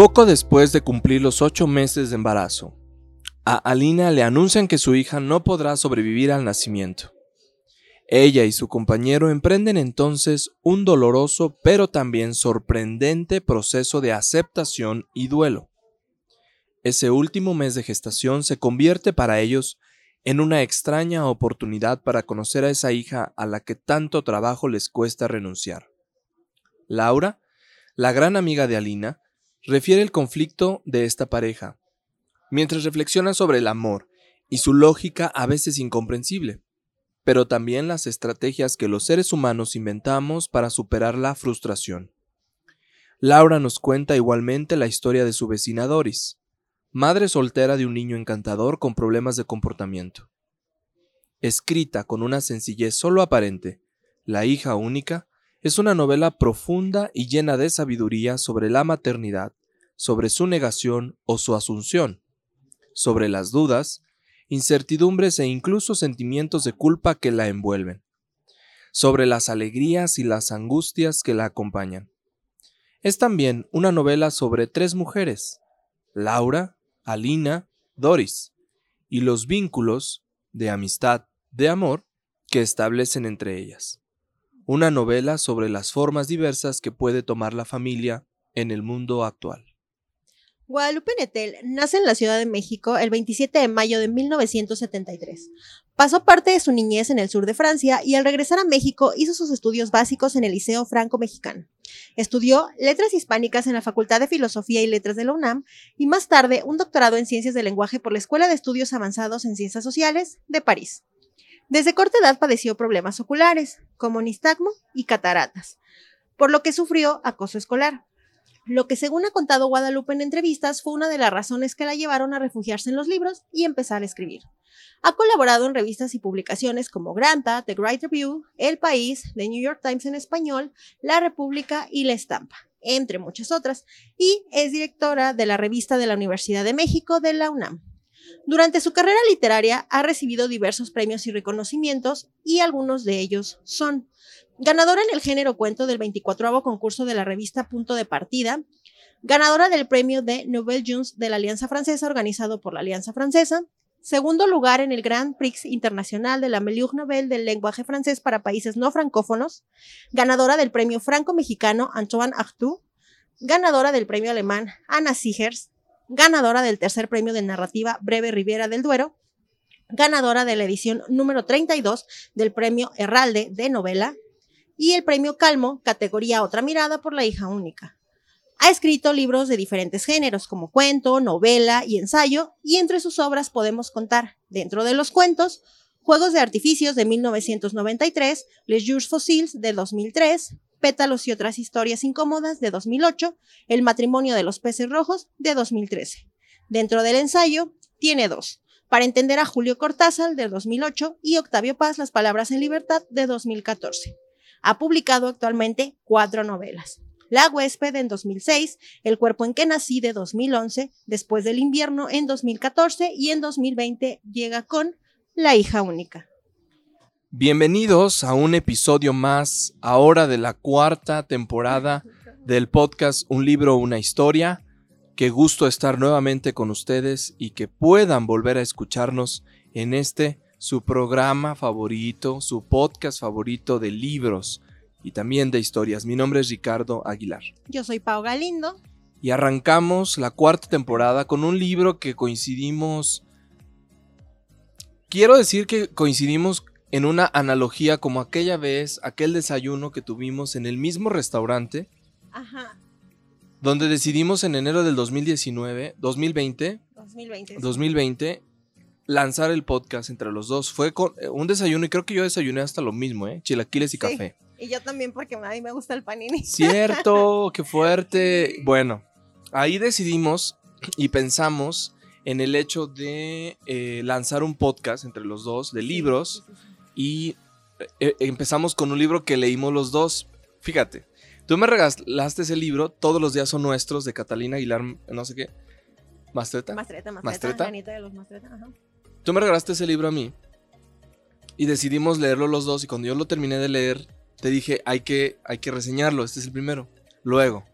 Poco después de cumplir los ocho meses de embarazo, a Alina le anuncian que su hija no podrá sobrevivir al nacimiento. Ella y su compañero emprenden entonces un doloroso pero también sorprendente proceso de aceptación y duelo. Ese último mes de gestación se convierte para ellos en una extraña oportunidad para conocer a esa hija a la que tanto trabajo les cuesta renunciar. Laura, la gran amiga de Alina, refiere el conflicto de esta pareja, mientras reflexiona sobre el amor y su lógica a veces incomprensible pero también las estrategias que los seres humanos inventamos para superar la frustración. Laura nos cuenta igualmente la historia de su vecina Doris, madre soltera de un niño encantador con problemas de comportamiento. Escrita con una sencillez solo aparente, La hija única es una novela profunda y llena de sabiduría sobre la maternidad, sobre su negación o su asunción, sobre las dudas, incertidumbres e incluso sentimientos de culpa que la envuelven, sobre las alegrías y las angustias que la acompañan. Es también una novela sobre tres mujeres, Laura, Alina, Doris, y los vínculos de amistad, de amor, que establecen entre ellas. Una novela sobre las formas diversas que puede tomar la familia en el mundo actual. Guadalupe Netel nace en la Ciudad de México el 27 de mayo de 1973. Pasó parte de su niñez en el sur de Francia y al regresar a México hizo sus estudios básicos en el Liceo Franco-Mexicano. Estudió letras hispánicas en la Facultad de Filosofía y Letras de la UNAM y más tarde un doctorado en Ciencias del Lenguaje por la Escuela de Estudios Avanzados en Ciencias Sociales de París. Desde corta edad padeció problemas oculares, como nistagmo y cataratas, por lo que sufrió acoso escolar lo que según ha contado Guadalupe en entrevistas fue una de las razones que la llevaron a refugiarse en los libros y empezar a escribir. Ha colaborado en revistas y publicaciones como Granta, The Great Review, El País, The New York Times en español, La República y La Estampa, entre muchas otras, y es directora de la revista de la Universidad de México de la UNAM. Durante su carrera literaria ha recibido diversos premios y reconocimientos y algunos de ellos son ganadora en el género cuento del 24 concurso de la revista Punto de Partida, ganadora del premio de Nobel Jones de la Alianza Francesa organizado por la Alianza Francesa, segundo lugar en el Grand Prix Internacional de la Meliure Nobel del lenguaje francés para países no francófonos, ganadora del premio franco-mexicano Antoine Artaud, ganadora del premio alemán Anna Sigers, ganadora del tercer premio de narrativa Breve Riviera del Duero, ganadora de la edición número 32 del premio Herralde de novela y el premio Calmo, categoría Otra mirada por la hija única. Ha escrito libros de diferentes géneros, como cuento, novela y ensayo, y entre sus obras podemos contar, dentro de los cuentos, Juegos de Artificios de 1993, Les Jours Fossiles de 2003, Pétalos y otras historias incómodas de 2008, El matrimonio de los peces rojos de 2013. Dentro del ensayo, tiene dos, para entender a Julio Cortázar de 2008 y Octavio Paz, Las Palabras en Libertad de 2014. Ha publicado actualmente cuatro novelas. La huésped en 2006, El cuerpo en que nací de 2011, Después del invierno en 2014 y en 2020 llega con La hija única. Bienvenidos a un episodio más, ahora de la cuarta temporada del podcast Un libro, una historia. Qué gusto estar nuevamente con ustedes y que puedan volver a escucharnos en este su programa favorito, su podcast favorito de libros y también de historias. Mi nombre es Ricardo Aguilar. Yo soy Pau Galindo. Y arrancamos la cuarta temporada con un libro que coincidimos... Quiero decir que coincidimos en una analogía como aquella vez, aquel desayuno que tuvimos en el mismo restaurante. Ajá. Donde decidimos en enero del 2019, 2020, 2020, 2020 lanzar el podcast entre los dos. Fue con eh, un desayuno y creo que yo desayuné hasta lo mismo, ¿eh? Chilaquiles y café. Y yo también porque a mí me gusta el panini. Cierto, qué fuerte. Bueno, ahí decidimos y pensamos en el hecho de eh, lanzar un podcast entre los dos de libros y eh, empezamos con un libro que leímos los dos. Fíjate, tú me regalaste ese libro, Todos los días son nuestros, de Catalina Aguilar, no sé qué. ¿Mastreta? Mastreta, Mastreta. Mastreta. De los Mastreta, ajá. Tú me regalaste ese libro a mí y decidimos leerlo los dos y cuando yo lo terminé de leer, te dije, hay que, hay que reseñarlo, este es el primero. Luego,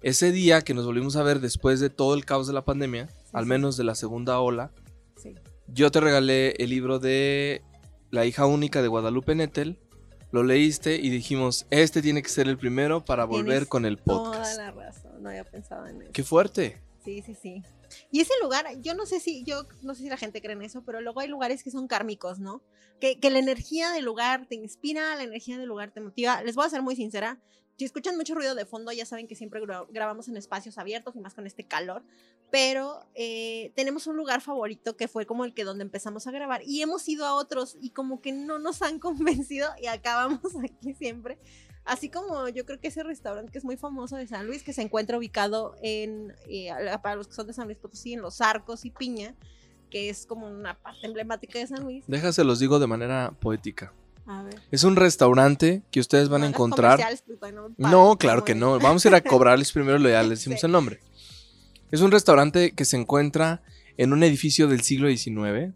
ese día que nos volvimos a ver después de todo el caos de la pandemia, al menos de la segunda ola, Sí. yo te regalé el libro de La hija única de Guadalupe Nettel. Lo leíste y dijimos, este tiene que ser el primero para volver Tienes con el Toda podcast. la razón, no había pensado en eso. Qué fuerte. Sí, sí, sí. Y ese lugar, yo no sé si, yo no sé si la gente cree en eso, pero luego hay lugares que son kármicos, ¿no? Que, que la energía del lugar te inspira, la energía del lugar te motiva. Les voy a ser muy sincera. Si escuchan mucho ruido de fondo, ya saben que siempre gra- grabamos en espacios abiertos y más con este calor. Pero eh, tenemos un lugar favorito que fue como el que donde empezamos a grabar. Y hemos ido a otros y como que no nos han convencido y acabamos aquí siempre. Así como yo creo que ese restaurante que es muy famoso de San Luis, que se encuentra ubicado en, eh, para los que son de San Luis Potosí, en Los Arcos y Piña, que es como una parte emblemática de San Luis. Déjase los digo de manera poética. A ver. Es un restaurante que ustedes van No a encontrar. pues, no No, claro que no. Vamos a ir a cobrarles primero ya les decimos Sí. el nombre. Es un restaurante que se encuentra en un edificio del siglo XIX,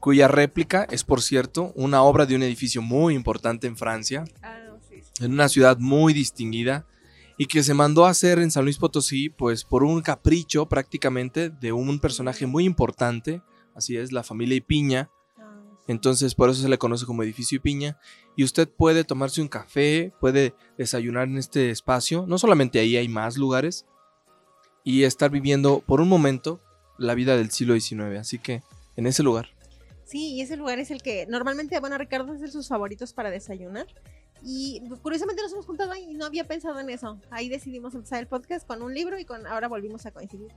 cuya réplica es, por cierto, una obra de un edificio muy importante en Francia, Ah, no, sí, sí. en una ciudad muy distinguida, y que se mandó a hacer en San Luis Potosí, pues por un capricho prácticamente de un personaje muy importante, así es, la familia Ipiña. Entonces por eso se le conoce como edificio Piña. Y usted puede tomarse un café, puede desayunar en este espacio. No solamente ahí hay más lugares. Y estar viviendo por un momento la vida del siglo XIX. Así que en ese lugar. Sí, y ese lugar es el que normalmente, bueno, Ricardo es de sus favoritos para desayunar. Y curiosamente nos hemos juntado ahí y no había pensado en eso. Ahí decidimos empezar el podcast con un libro y con ahora volvimos a coincidir.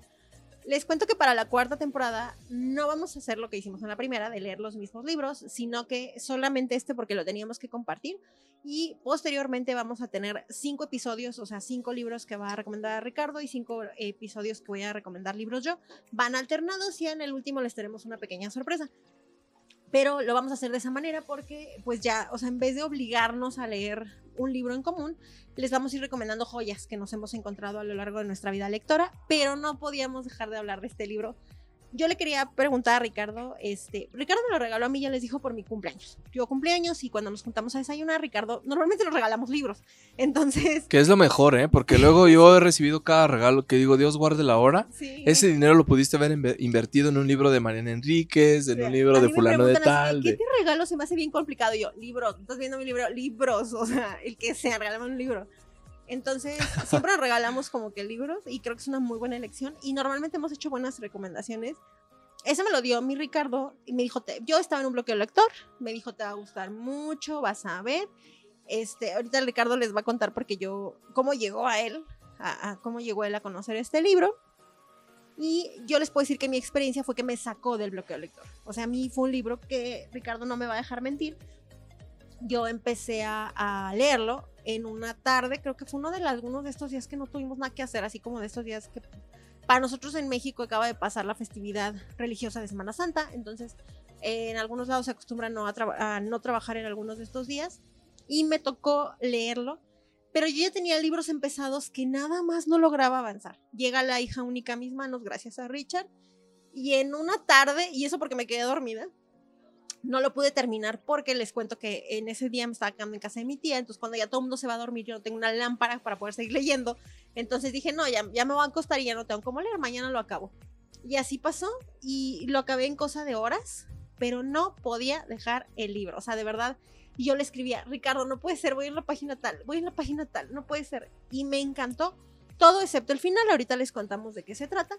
Les cuento que para la cuarta temporada no vamos a hacer lo que hicimos en la primera, de leer los mismos libros, sino que solamente este porque lo teníamos que compartir. Y posteriormente vamos a tener cinco episodios, o sea, cinco libros que va a recomendar Ricardo y cinco episodios que voy a recomendar libros yo. Van alternados y en el último les tenemos una pequeña sorpresa pero lo vamos a hacer de esa manera porque pues ya, o sea, en vez de obligarnos a leer un libro en común, les vamos a ir recomendando joyas que nos hemos encontrado a lo largo de nuestra vida lectora, pero no podíamos dejar de hablar de este libro. Yo le quería preguntar a Ricardo, este, Ricardo me lo regaló a mí, ya les dijo por mi cumpleaños. Yo cumpleaños y cuando nos juntamos a desayunar, Ricardo, normalmente nos regalamos libros. Entonces, Que es lo mejor, ¿eh? Porque luego yo he recibido cada regalo que digo, Dios guarde la hora. sí. Ese dinero lo pudiste haber inve- invertido en un libro de Mariana Enríquez, en un libro A de fulano de así, tal. ¿Qué te regalo? Se me hace bien complicado. Y yo, libros. ¿Estás viendo mi libro? Libros. O sea, el que sea, regálame un libro. Entonces, siempre regalamos como que libros y creo que es una muy buena elección. Y normalmente hemos hecho buenas recomendaciones. Ese me lo dio mi Ricardo y me dijo, te- yo estaba en un bloqueo lector, me dijo, te va a gustar mucho, vas a ver. Este, ahorita Ricardo les va a contar porque yo, cómo llegó a él, a, a cómo llegó él a conocer este libro. Y yo les puedo decir que mi experiencia fue que me sacó del bloqueo lector. O sea, a mí fue un libro que Ricardo no me va a dejar mentir. Yo empecé a, a leerlo en una tarde, creo que fue uno de los- algunos de estos días que no tuvimos nada que hacer, así como de estos días que para nosotros en México acaba de pasar la festividad religiosa de Semana Santa, entonces eh, en algunos lados se acostumbra no a, a no trabajar en algunos de estos días y me tocó leerlo, pero yo ya tenía libros empezados que nada más no lograba avanzar. Llega la hija única a mis manos gracias a Richard y en una tarde, y eso porque me quedé dormida, no lo pude terminar porque les cuento que en ese día me estaba quedando en casa de mi tía, entonces cuando ya todo el mundo se va a dormir yo no tengo una lámpara para poder seguir leyendo, entonces dije, no, ya, ya me voy a acostar y ya no tengo cómo leer, mañana lo acabo. Y así pasó y lo acabé en cosa de horas, pero no podía dejar el libro, o sea, de verdad. Y yo le escribía, Ricardo, no puede ser, voy en la página tal, voy en la página tal, no puede ser. Y me encantó todo excepto el final, ahorita les contamos de qué se trata,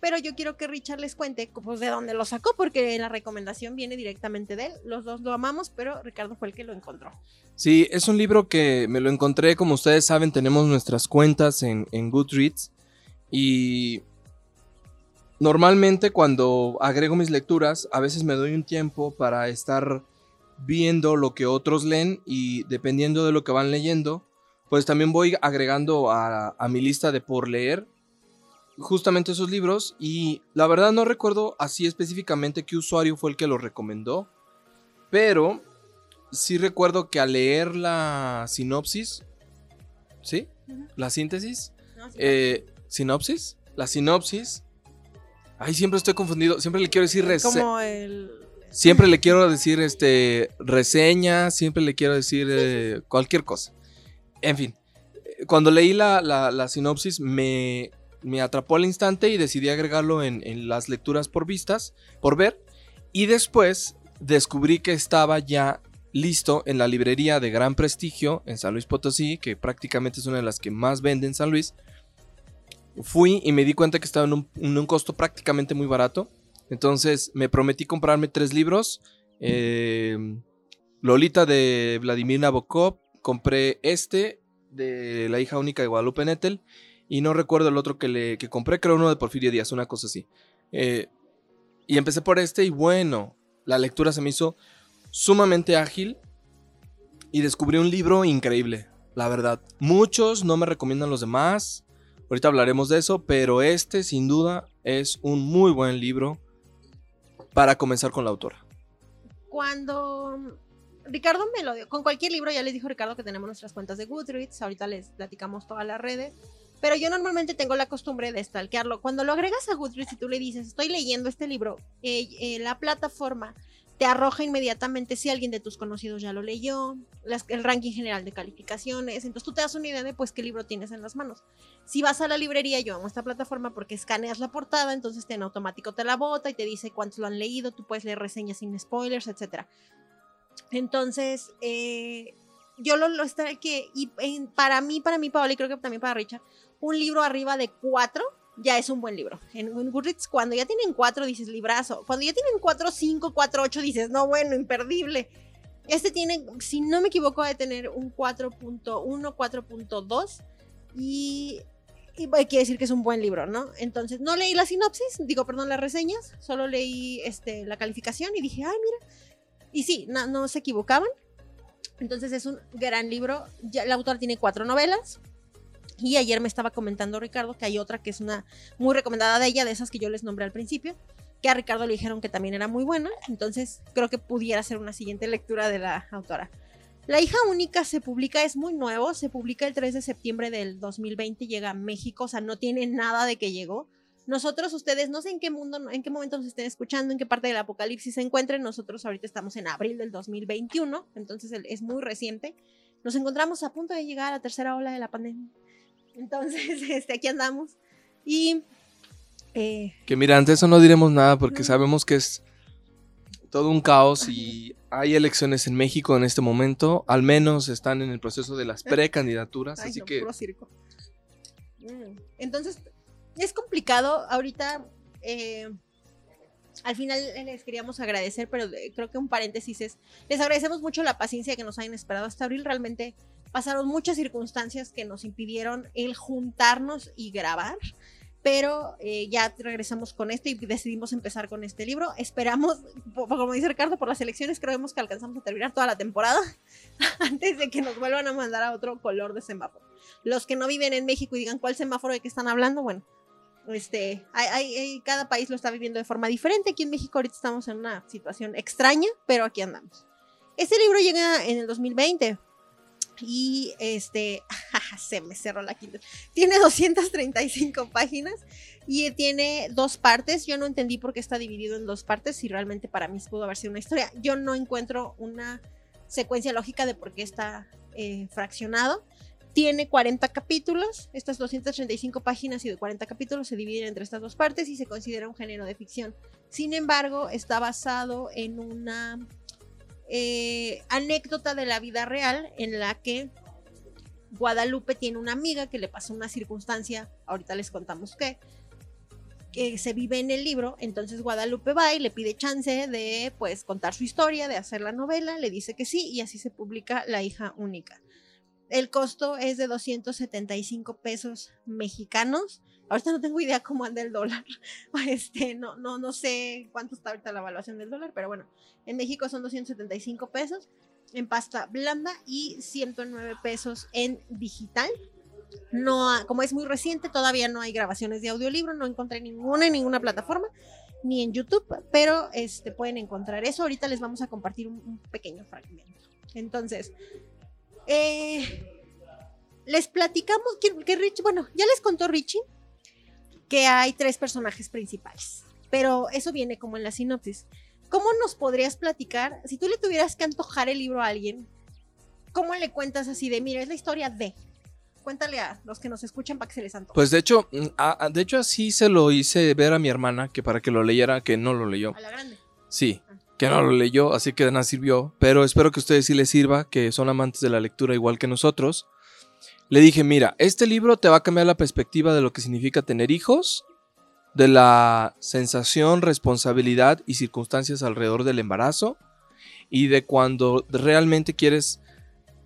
pero yo quiero que Richard les cuente pues, de dónde lo sacó, porque la recomendación viene directamente de él. Los dos lo amamos, pero Ricardo fue el que lo encontró. Sí, es un libro que me lo encontré, como ustedes saben, tenemos nuestras cuentas en, Goodreads y normalmente cuando agrego mis lecturas, a veces me doy un tiempo para estar viendo lo que otros leen y dependiendo de lo que van leyendo, pues también voy agregando a, a mi lista de por leer justamente esos libros y la verdad no recuerdo así específicamente qué usuario fue el que lo recomendó, pero sí recuerdo que al leer la sinopsis, ¿sí? La síntesis, No, sí. eh, sinopsis, la sinopsis. Ay, siempre estoy confundido, siempre le quiero decir Como el... siempre le quiero decir este reseña, siempre le quiero decir eh, cualquier cosa. En fin, cuando leí la, la- la sinopsis me, me atrapó al instante y decidí agregarlo en, en las lecturas por vistas, por ver. Y después descubrí que estaba ya listo en la librería de gran prestigio en San Luis Potosí, que prácticamente es una de las que más vende en San Luis. Fui y me di cuenta que estaba en un, en un costo prácticamente muy barato. Entonces me prometí comprarme tres libros. eh, Lolita de Vladimir Nabokov. Compré este de La hija única de Guadalupe Nettel. Y no recuerdo el otro que, le, que compré, creo uno de Porfirio Díaz, una cosa así. Eh, y empecé por este y bueno, la lectura se me hizo sumamente ágil. Y descubrí un libro increíble, la verdad. Muchos no me recomiendan los demás. Ahorita hablaremos de eso, pero este sin duda es un muy buen libro para comenzar con la autora. Cuando Ricardo me lo dio, con cualquier libro ya les dijo Ricardo que tenemos nuestras cuentas de Goodreads, ahorita les platicamos todas las redes, pero yo normalmente tengo la costumbre de stalkearlo. Cuando lo agregas a Goodreads y tú le dices, estoy leyendo este libro, eh, eh, la plataforma te arroja inmediatamente si alguien de tus conocidos ya lo leyó, el ranking general de calificaciones, entonces tú te das una idea de pues qué libro tienes en las manos. Si vas a la librería, yo amo esta plataforma porque escaneas la portada, entonces en automático te la bota y te dice cuántos lo han leído, tú puedes leer reseñas sin spoilers, etcétera. Entonces, eh, yo lo, lo que y para mí, para mí, Paola, y creo que también para Richard, un libro arriba de cuatro ya es un buen libro. En, en Goodreads, cuando ya tienen cuatro, dices librazo. Cuando ya tienen cuatro, cinco, cuatro, ocho, dices, no, bueno, imperdible. Este tiene, si no me equivoco, de tener un 4.1, 4.2 y, y quiere decir que es un buen libro, ¿no? Entonces, no leí la sinopsis, digo, perdón, las reseñas, solo leí este, la calificación y dije, ay, mira. Y sí, no, se equivocaban. Entonces es un gran libro. Ya, el autor tiene cuatro novelas. Y ayer me estaba comentando Ricardo que hay otra que es una muy recomendada de ella, de esas que yo les nombré al principio, que a Ricardo le dijeron que también era muy buena. Entonces creo que pudiera ser una siguiente lectura de la autora. La hija única se publica, es muy nuevo, se publica el 3 de septiembre del 2020, llega a México, o sea, no tiene nada de que llegó. Nosotros, ustedes, no sé en qué mundo, en qué momento nos estén escuchando, en qué parte del apocalipsis se encuentren. Nosotros ahorita estamos en abril del 2021, entonces es muy reciente. Nos encontramos a punto de llegar a la tercera ola de la pandemia. Entonces, este, aquí andamos. Y eh, Que mira, ante eso no diremos nada porque No. sabemos que es todo un caos y hay elecciones en México en este momento. Al menos están en el proceso de las precandidaturas, así no, que puro circo. Mm, Entonces, es complicado. Ahorita, eh, al final les queríamos agradecer, pero eh, creo que un paréntesis es, les agradecemos mucho la paciencia que nos hayan esperado hasta abril. Realmente pasaron muchas circunstancias que nos impidieron el juntarnos y grabar. Pero eh, ya regresamos con esto y decidimos empezar con este libro. Esperamos, como dice Ricardo, por las elecciones creemos que alcanzamos a terminar toda la temporada antes de que nos vuelvan a mandar a otro color de semáforo los que no viven en México y digan cuál semáforo de qué están hablando, bueno, este, hay- hay- cada país lo está viviendo de forma diferente. Aquí en México ahorita estamos en una situación extraña, pero aquí andamos. Este libro llega en el 2020 y este, se me cerró la quinta. Tiene 235 páginas y tiene dos partes. Yo no entendí por qué está dividido en dos partes, si realmente para mí pudo haber sido una historia. Yo no encuentro una secuencia lógica de por qué está eh, fraccionado. Tiene 40 capítulos, estas 235 páginas y de 40 capítulos se dividen entre estas dos partes y se considera un género de ficción. Sin embargo, está basado en una eh, anécdota de la vida real en la que Guadalupe tiene una amiga que le pasó una circunstancia, ahorita les contamos qué, que se vive en el libro, entonces Guadalupe va y le pide chance de pues contar su historia, de hacer la novela, le dice que sí y así se publica La hija única. El costo es de 275 pesos mexicanos. Ahorita no tengo idea cómo anda el dólar. Este, no, no, no sé cuánto está ahorita la evaluación del dólar, pero bueno, en México son 275 pesos en pasta blanda y 109 pesos en digital. No, como es muy reciente, todavía no hay grabaciones de audiolibro, no encontré ninguna en ninguna plataforma, ni en YouTube, pero este, pueden encontrar eso. Ahorita les vamos a compartir un, pequeño fragmento. Entonces, eh, les platicamos que, que bueno, ya les contó Richie que hay tres personajes principales, pero eso viene como en la sinopsis. ¿Cómo nos podrías platicar, si tú le tuvieras que antojar el libro a alguien, cómo le cuentas así de, mira, es la historia de... Cuéntale a los que nos escuchan para que se les antoje. Pues de hecho, mm, a- a- de hecho así se lo hice ver a mi hermana, que para que lo leyera, que no lo leyó. A la grande. Sí, que no lo leyó, así que de nada sirvió. Pero espero que a ustedes sí les sirva, que son amantes de la lectura igual que nosotros. Le dije, mira, este libro te va a cambiar la perspectiva de lo que significa tener hijos, de la sensación, responsabilidad y circunstancias alrededor del embarazo, y de cuando realmente quieres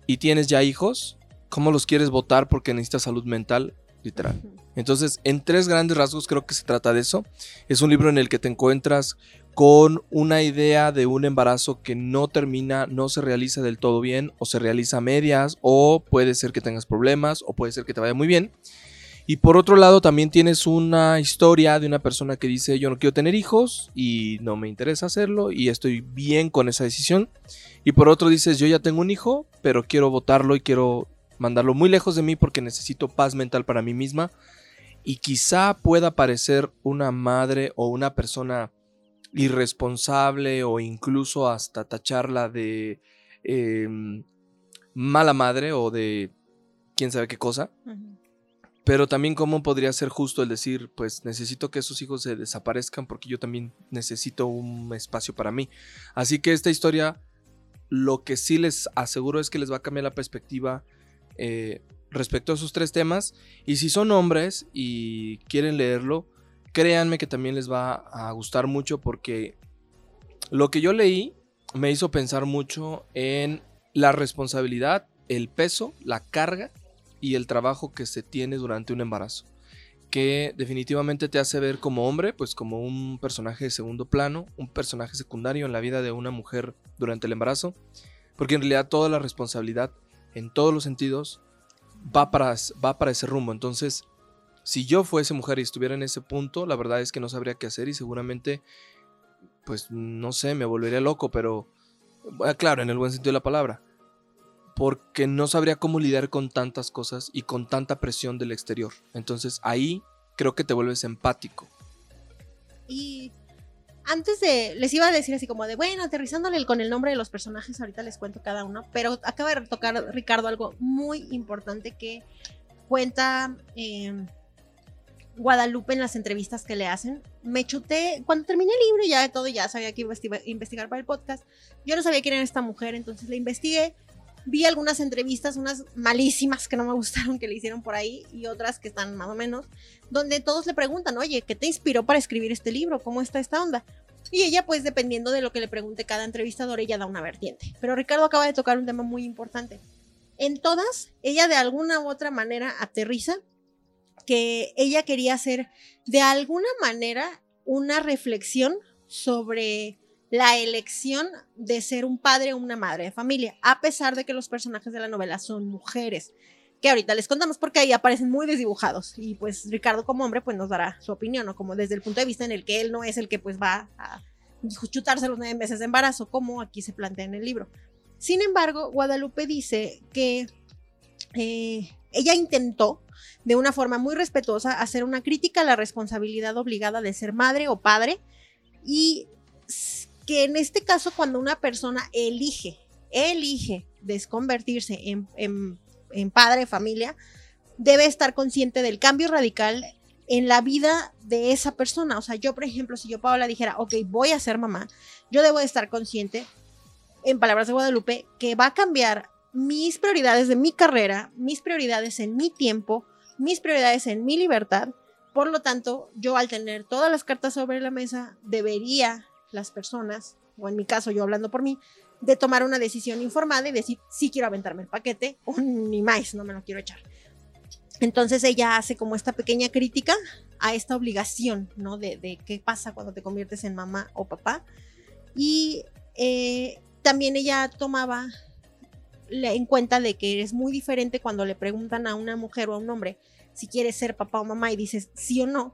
y tienes ya hijos, cómo los quieres votar porque necesitas salud mental, literal. Entonces, en tres grandes rasgos creo que se trata de eso. Es un libro en el que te encuentras con una idea de un embarazo que no termina, no se realiza del todo bien, o se realiza a medias, o puede ser que tengas problemas, o puede ser que te vaya muy bien. Y por otro lado, también tienes una historia de una persona que dice, yo no quiero tener hijos y no me interesa hacerlo y estoy bien con esa decisión. Y por otro dices, yo ya tengo un hijo, pero quiero votarlo y quiero mandarlo muy lejos de mí porque necesito paz mental para mí misma. Y quizá pueda parecer una madre o una persona irresponsable o incluso hasta tacharla de em, mala madre o de quién sabe qué cosa. Pero también cómo podría ser justo el decir, pues necesito que esos hijos se desaparezcan porque yo también necesito un espacio para mí. Así que esta historia, lo que sí les aseguro es que les va a cambiar la perspectiva eh, respecto a esos tres temas. Y si son hombres y quieren leerlo, créanme que también les va a gustar mucho porque lo que yo leí me hizo pensar mucho en la responsabilidad, el peso, la carga y el trabajo que se tiene durante un embarazo. Que definitivamente te hace ver como hombre, pues como un personaje de segundo plano, un personaje secundario en la vida de una mujer durante el embarazo. Porque en realidad toda la responsabilidad, en todos los sentidos, va para, va para ese rumbo. Entonces, si yo fuese mujer y estuviera en ese punto, la verdad es que no sabría qué hacer y seguramente, pues no sé, me volvería loco, pero bueno, claro, en el buen sentido de la palabra. Porque no sabría cómo lidiar con tantas cosas y con tanta presión del exterior. Entonces ahí creo que te vuelves empático. Y antes de, les iba a decir así como de, bueno, aterrizándole con el nombre de los personajes, ahorita les cuento cada uno, pero acaba de tocar Ricardo algo muy importante que cuenta eh, Guadalupe en las entrevistas que le hacen. Me chuté, cuando terminé el libro ya de todo, ya sabía que iba a investi- investigar para el podcast, yo no sabía quién era esta mujer, entonces la investigué. Vi algunas entrevistas, unas malísimas que no me gustaron que le hicieron por ahí y otras que están más o menos donde todos le preguntan, oye, ¿qué te inspiró para escribir este libro? ¿Cómo está esta onda? Y ella, pues dependiendo de lo que le pregunte cada entrevistador, ella da una vertiente. Pero Ricardo acaba de tocar un tema muy importante. En todas, ella de alguna u otra manera aterriza que ella quería hacer de alguna manera una reflexión sobre la elección de ser un padre o una madre de familia, a pesar de que los personajes de la novela son mujeres que ahorita les contamos porque ahí aparecen muy desdibujados y pues Ricardo como hombre pues nos dará su opinión, ¿no? Como desde el punto de vista en el que él no es el que pues va a chutarse los nueve meses de embarazo, como aquí se plantea en el libro. Sin embargo, Guadalupe dice que eh, ella intentó de una forma muy respetuosa hacer una crítica a la responsabilidad obligada de ser madre o padre y que en este caso cuando una persona elige, elige desconvertirse en, en en padre, familia, debe estar consciente del cambio radical en la vida de esa persona. O sea, yo, por ejemplo, si yo, Paola, dijera, ok, voy a ser mamá, yo debo de estar consciente, en palabras de Guadalupe, que va a cambiar mis prioridades de mi carrera, mis prioridades en mi tiempo, mis prioridades en mi libertad. Por lo tanto, yo al tener todas las cartas sobre la mesa, debería las personas, o en mi caso yo hablando por mí, de tomar una decisión informada y decir si quiero aventarme el paquete o ni más, no me lo quiero echar. Entonces ella hace como esta pequeña crítica a esta obligación, ¿no? De, de qué pasa cuando te conviertes en mamá o papá. Y eh, también ella tomaba en cuenta de que es muy diferente cuando le preguntan a una mujer o a un hombre si quieres ser papá o mamá y dices sí o no.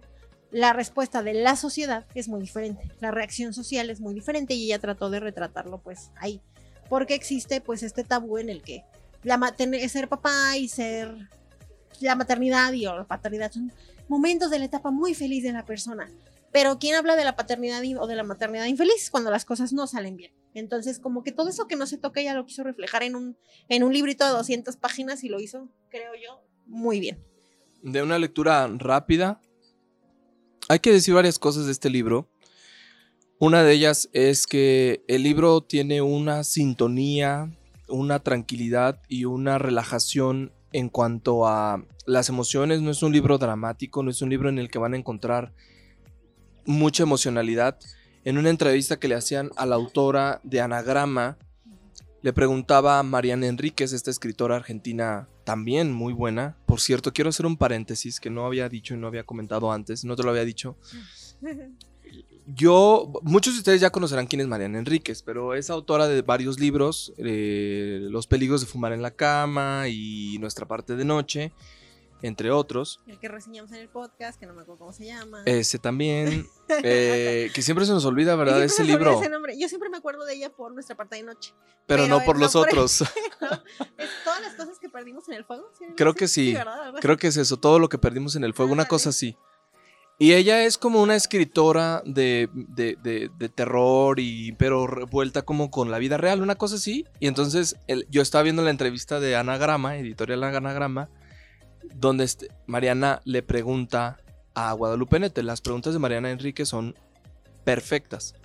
La respuesta de la sociedad es muy diferente, la reacción social es muy diferente y ella trató de retratarlo pues ahí, porque existe pues este tabú en el que la ser papá y ser la maternidad y o la paternidad son momentos de la etapa muy feliz de la persona. Pero ¿quién habla de la paternidad o de la maternidad infeliz cuando las cosas no salen bien? Entonces, como que todo eso que no se toca, ella lo quiso reflejar en un, en un librito de 200 páginas y lo hizo, creo yo, muy bien. De una lectura rápida. Hay que decir varias cosas de este libro. Una de ellas es que el libro tiene una sintonía, una tranquilidad y una relajación en cuanto a las emociones. No es un libro dramático, no es un libro en el que van a encontrar mucha emocionalidad. En una entrevista que le hacían a la autora de Anagrama, le preguntaba a Mariana Enríquez, esta escritora argentina también muy buena. Por cierto, quiero hacer un paréntesis que no había dicho y no había comentado antes, no te lo había dicho. Yo, muchos de ustedes ya conocerán quién es Mariana Enríquez, pero es autora de varios libros, eh, Los peligros de fumar en la cama y Nuestra parte de noche, entre otros. El que reseñamos en el podcast, que no me acuerdo cómo se llama. Ese también, eh, que siempre se nos olvida, ¿verdad? Ese libro, ese nombre. Yo siempre me acuerdo de ella por Nuestra parte de noche. pero no por no los por- otros. ¿no? Es todas las cosas que perdimos en el fuego. ¿sí? Creo que sí. Creo que es eso, todo lo que perdimos en el fuego, una cosa así. Y ella es como una escritora de, de- de- de terror, y, pero revuelta como con la vida real, una cosa así. Y entonces el- yo estaba viendo la entrevista de Anagrama, editorial Anagrama, donde este- Mariana le pregunta a Guadalupe Nete. Las preguntas de Mariana Enrique son perfectas.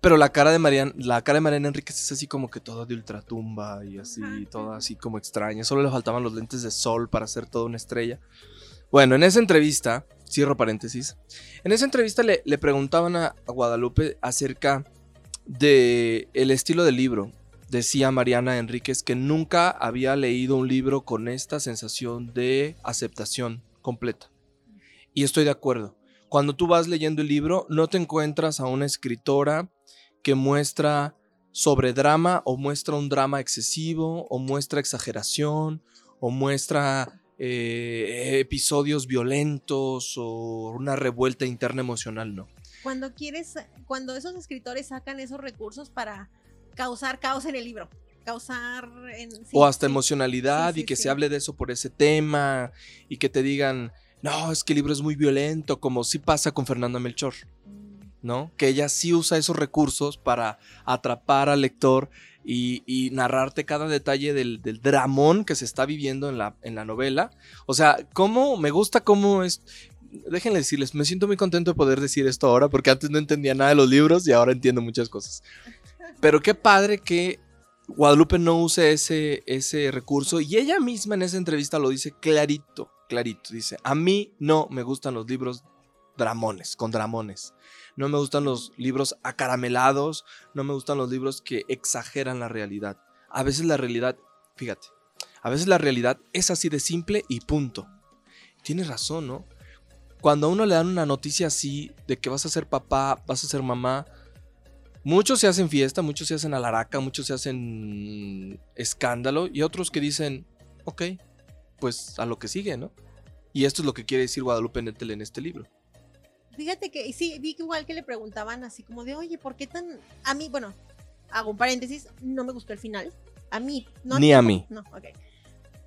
Pero la cara de Mariana, la cara de Mariana Enríquez es así como que toda de ultratumba y así, toda así como extraña. Solo le faltaban los lentes de sol para hacer toda una estrella. Bueno, en esa entrevista, cierro paréntesis, en esa entrevista le, le preguntaban a, a Guadalupe acerca de el estilo del libro. Decía Mariana Enríquez que nunca había leído un libro con esta sensación de aceptación completa. Y estoy de acuerdo. Cuando tú vas leyendo el libro, no te encuentras a una escritora que muestra sobre drama o muestra un drama excesivo o muestra exageración o muestra eh, episodios violentos o una revuelta interna emocional, no. Cuando quieres, cuando esos escritores sacan esos recursos para causar caos en el libro. Causar en. sí, o hasta sí. emocionalidad Sí, y que se hable de eso por ese tema y que te digan, no, es que el libro es muy violento, como sí pasa con Fernanda Melchor. Mm, ¿no? Que ella sí usa esos recursos para atrapar al lector y, y narrarte cada detalle del, del dramón que se está viviendo en la, en la novela. O sea, cómo me gusta cómo es. Déjenle decirles, me siento muy contento de poder decir esto ahora porque antes no entendía nada de los libros y ahora entiendo muchas cosas. Pero qué padre que Guadalupe no use ese, ese recurso y ella misma en esa entrevista lo dice clarito, clarito. Dice, a mí no me gustan los libros dramones, con dramones. No me gustan los libros acaramelados, no me gustan los libros que exageran la realidad. A veces la realidad, fíjate, a veces la realidad es así de simple y punto. Tienes razón, ¿no? Cuando a uno le dan una noticia así de que vas a ser papá, vas a ser mamá, muchos se hacen fiesta, muchos se hacen alaraca, muchos se hacen escándalo y otros que dicen, ok, pues a lo que sigue, ¿no? Y esto es lo que quiere decir Guadalupe Nettel en este libro. Fíjate que sí, vi que igual que le preguntaban así como de, oye, ¿por qué tan.? A mí, bueno, hago un paréntesis, no me gustó el final. A mí. No, Ni a mí. No, ok.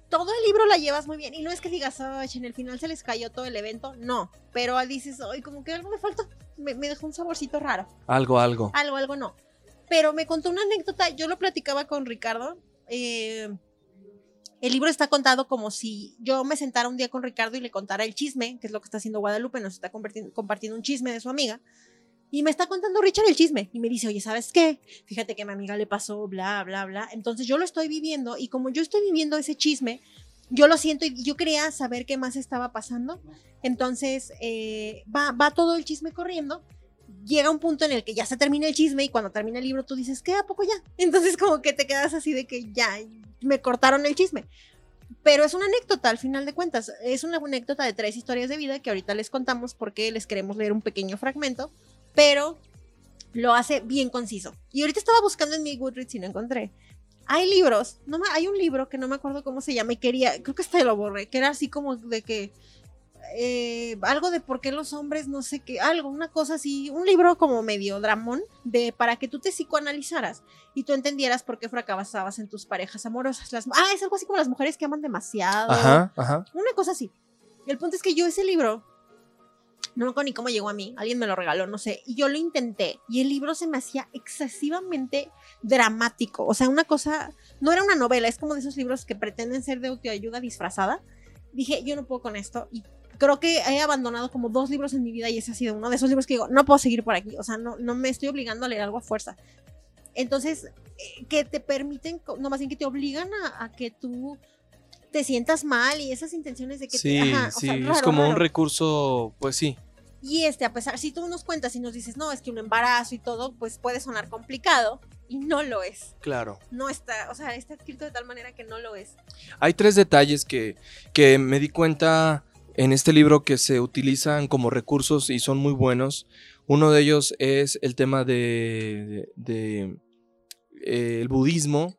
Todo el libro la llevas muy bien. Y no es que digas, ay, en el final se les cayó todo el evento. No. Pero dices, ay, como que algo me faltó. Me, me dejó un saborcito raro. Algo, algo. Algo, algo no. Pero me contó una anécdota. Yo lo platicaba con Ricardo. eh, el libro está contado como si yo me sentara un día con Ricardo y le contara el chisme, que es lo que está haciendo Guadalupe, nos está compartiendo un chisme de su amiga. Y me está contando Richard el chisme. Y me dice, oye, ¿sabes qué? Fíjate que a mi amiga le pasó, bla, bla, bla. Entonces yo lo estoy viviendo y como yo estoy viviendo ese chisme, yo lo siento y yo quería saber qué más estaba pasando. Entonces eh, va, va todo el chisme corriendo. Llega un punto en el que ya se termina el chisme y cuando termina el libro tú dices, ¿qué? ¿A poco ya? Entonces como que te quedas así de que ya, me cortaron el chisme. Pero es una anécdota al final de cuentas. Es una anécdota de tres historias de vida que ahorita les contamos porque les queremos leer un pequeño fragmento. Pero lo hace bien conciso. Y ahorita estaba buscando en mi Goodreads y no encontré. Hay libros, no me- hay un libro que no me acuerdo cómo se llama y quería, creo que hasta lo borré, que era así como de que eh, algo de por qué los hombres, no sé qué, algo, una cosa así, un libro como medio dramón de para que tú te psicoanalizaras y tú entendieras por qué fracasabas en tus parejas amorosas. Las, ah, es algo así como las mujeres que aman demasiado. Ajá, ajá. Una cosa así. El punto es que yo ese libro, no me acuerdo ni cómo llegó a mí, alguien me lo regaló, no sé, y yo lo intenté y el libro se me hacía excesivamente dramático, o sea, una cosa, no era una novela, es como de esos libros que pretenden ser de autoayuda disfrazada dije, yo no puedo con esto. Y creo que he abandonado como dos libros en mi vida y ese ha sido uno de esos libros que digo, no puedo seguir por aquí. O sea, no, no me estoy obligando a leer algo a fuerza. Entonces, eh, que te permiten, no más bien que te obligan a, que tú te sientas mal y esas intenciones de que sí, te, sí, es como un recurso, pues sí. Y este, a pesar, si tú nos cuentas y nos dices, no, es que un embarazo y todo, pues puede sonar complicado y no lo es. Claro. No está, o sea, está escrito de tal manera que no lo es. Hay tres detalles que, que me di cuenta en este libro que se utilizan como recursos y son muy buenos. Uno de ellos es el tema de, de, eh, el budismo.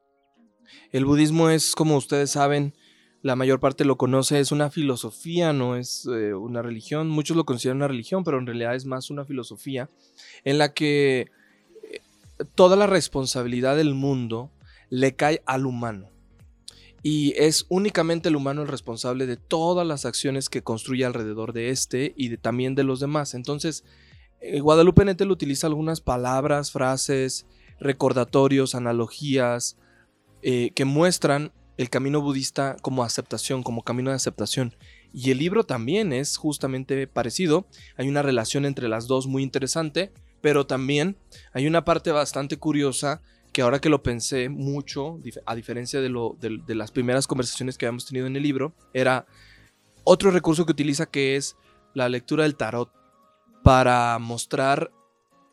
El budismo es, como ustedes saben, la mayor parte lo conoce, es una filosofía, no es eh, una religión. Muchos lo consideran una religión, pero en realidad es más una filosofía en la que eh, toda la responsabilidad del mundo le cae al humano. Y es únicamente el humano el responsable de todas las acciones que construye alrededor de este y de, también de los demás. Entonces, eh, Guadalupe Nettel utiliza algunas palabras, frases, recordatorios, analogías que muestran el camino budista como aceptación, como camino de aceptación. Y el libro también es justamente parecido. Hay una relación entre las dos muy interesante, pero también hay una parte bastante curiosa que ahora que lo pensé mucho, a diferencia de, lo, de las primeras conversaciones que habíamos tenido en el libro, era otro recurso que utiliza que es la lectura del tarot para mostrar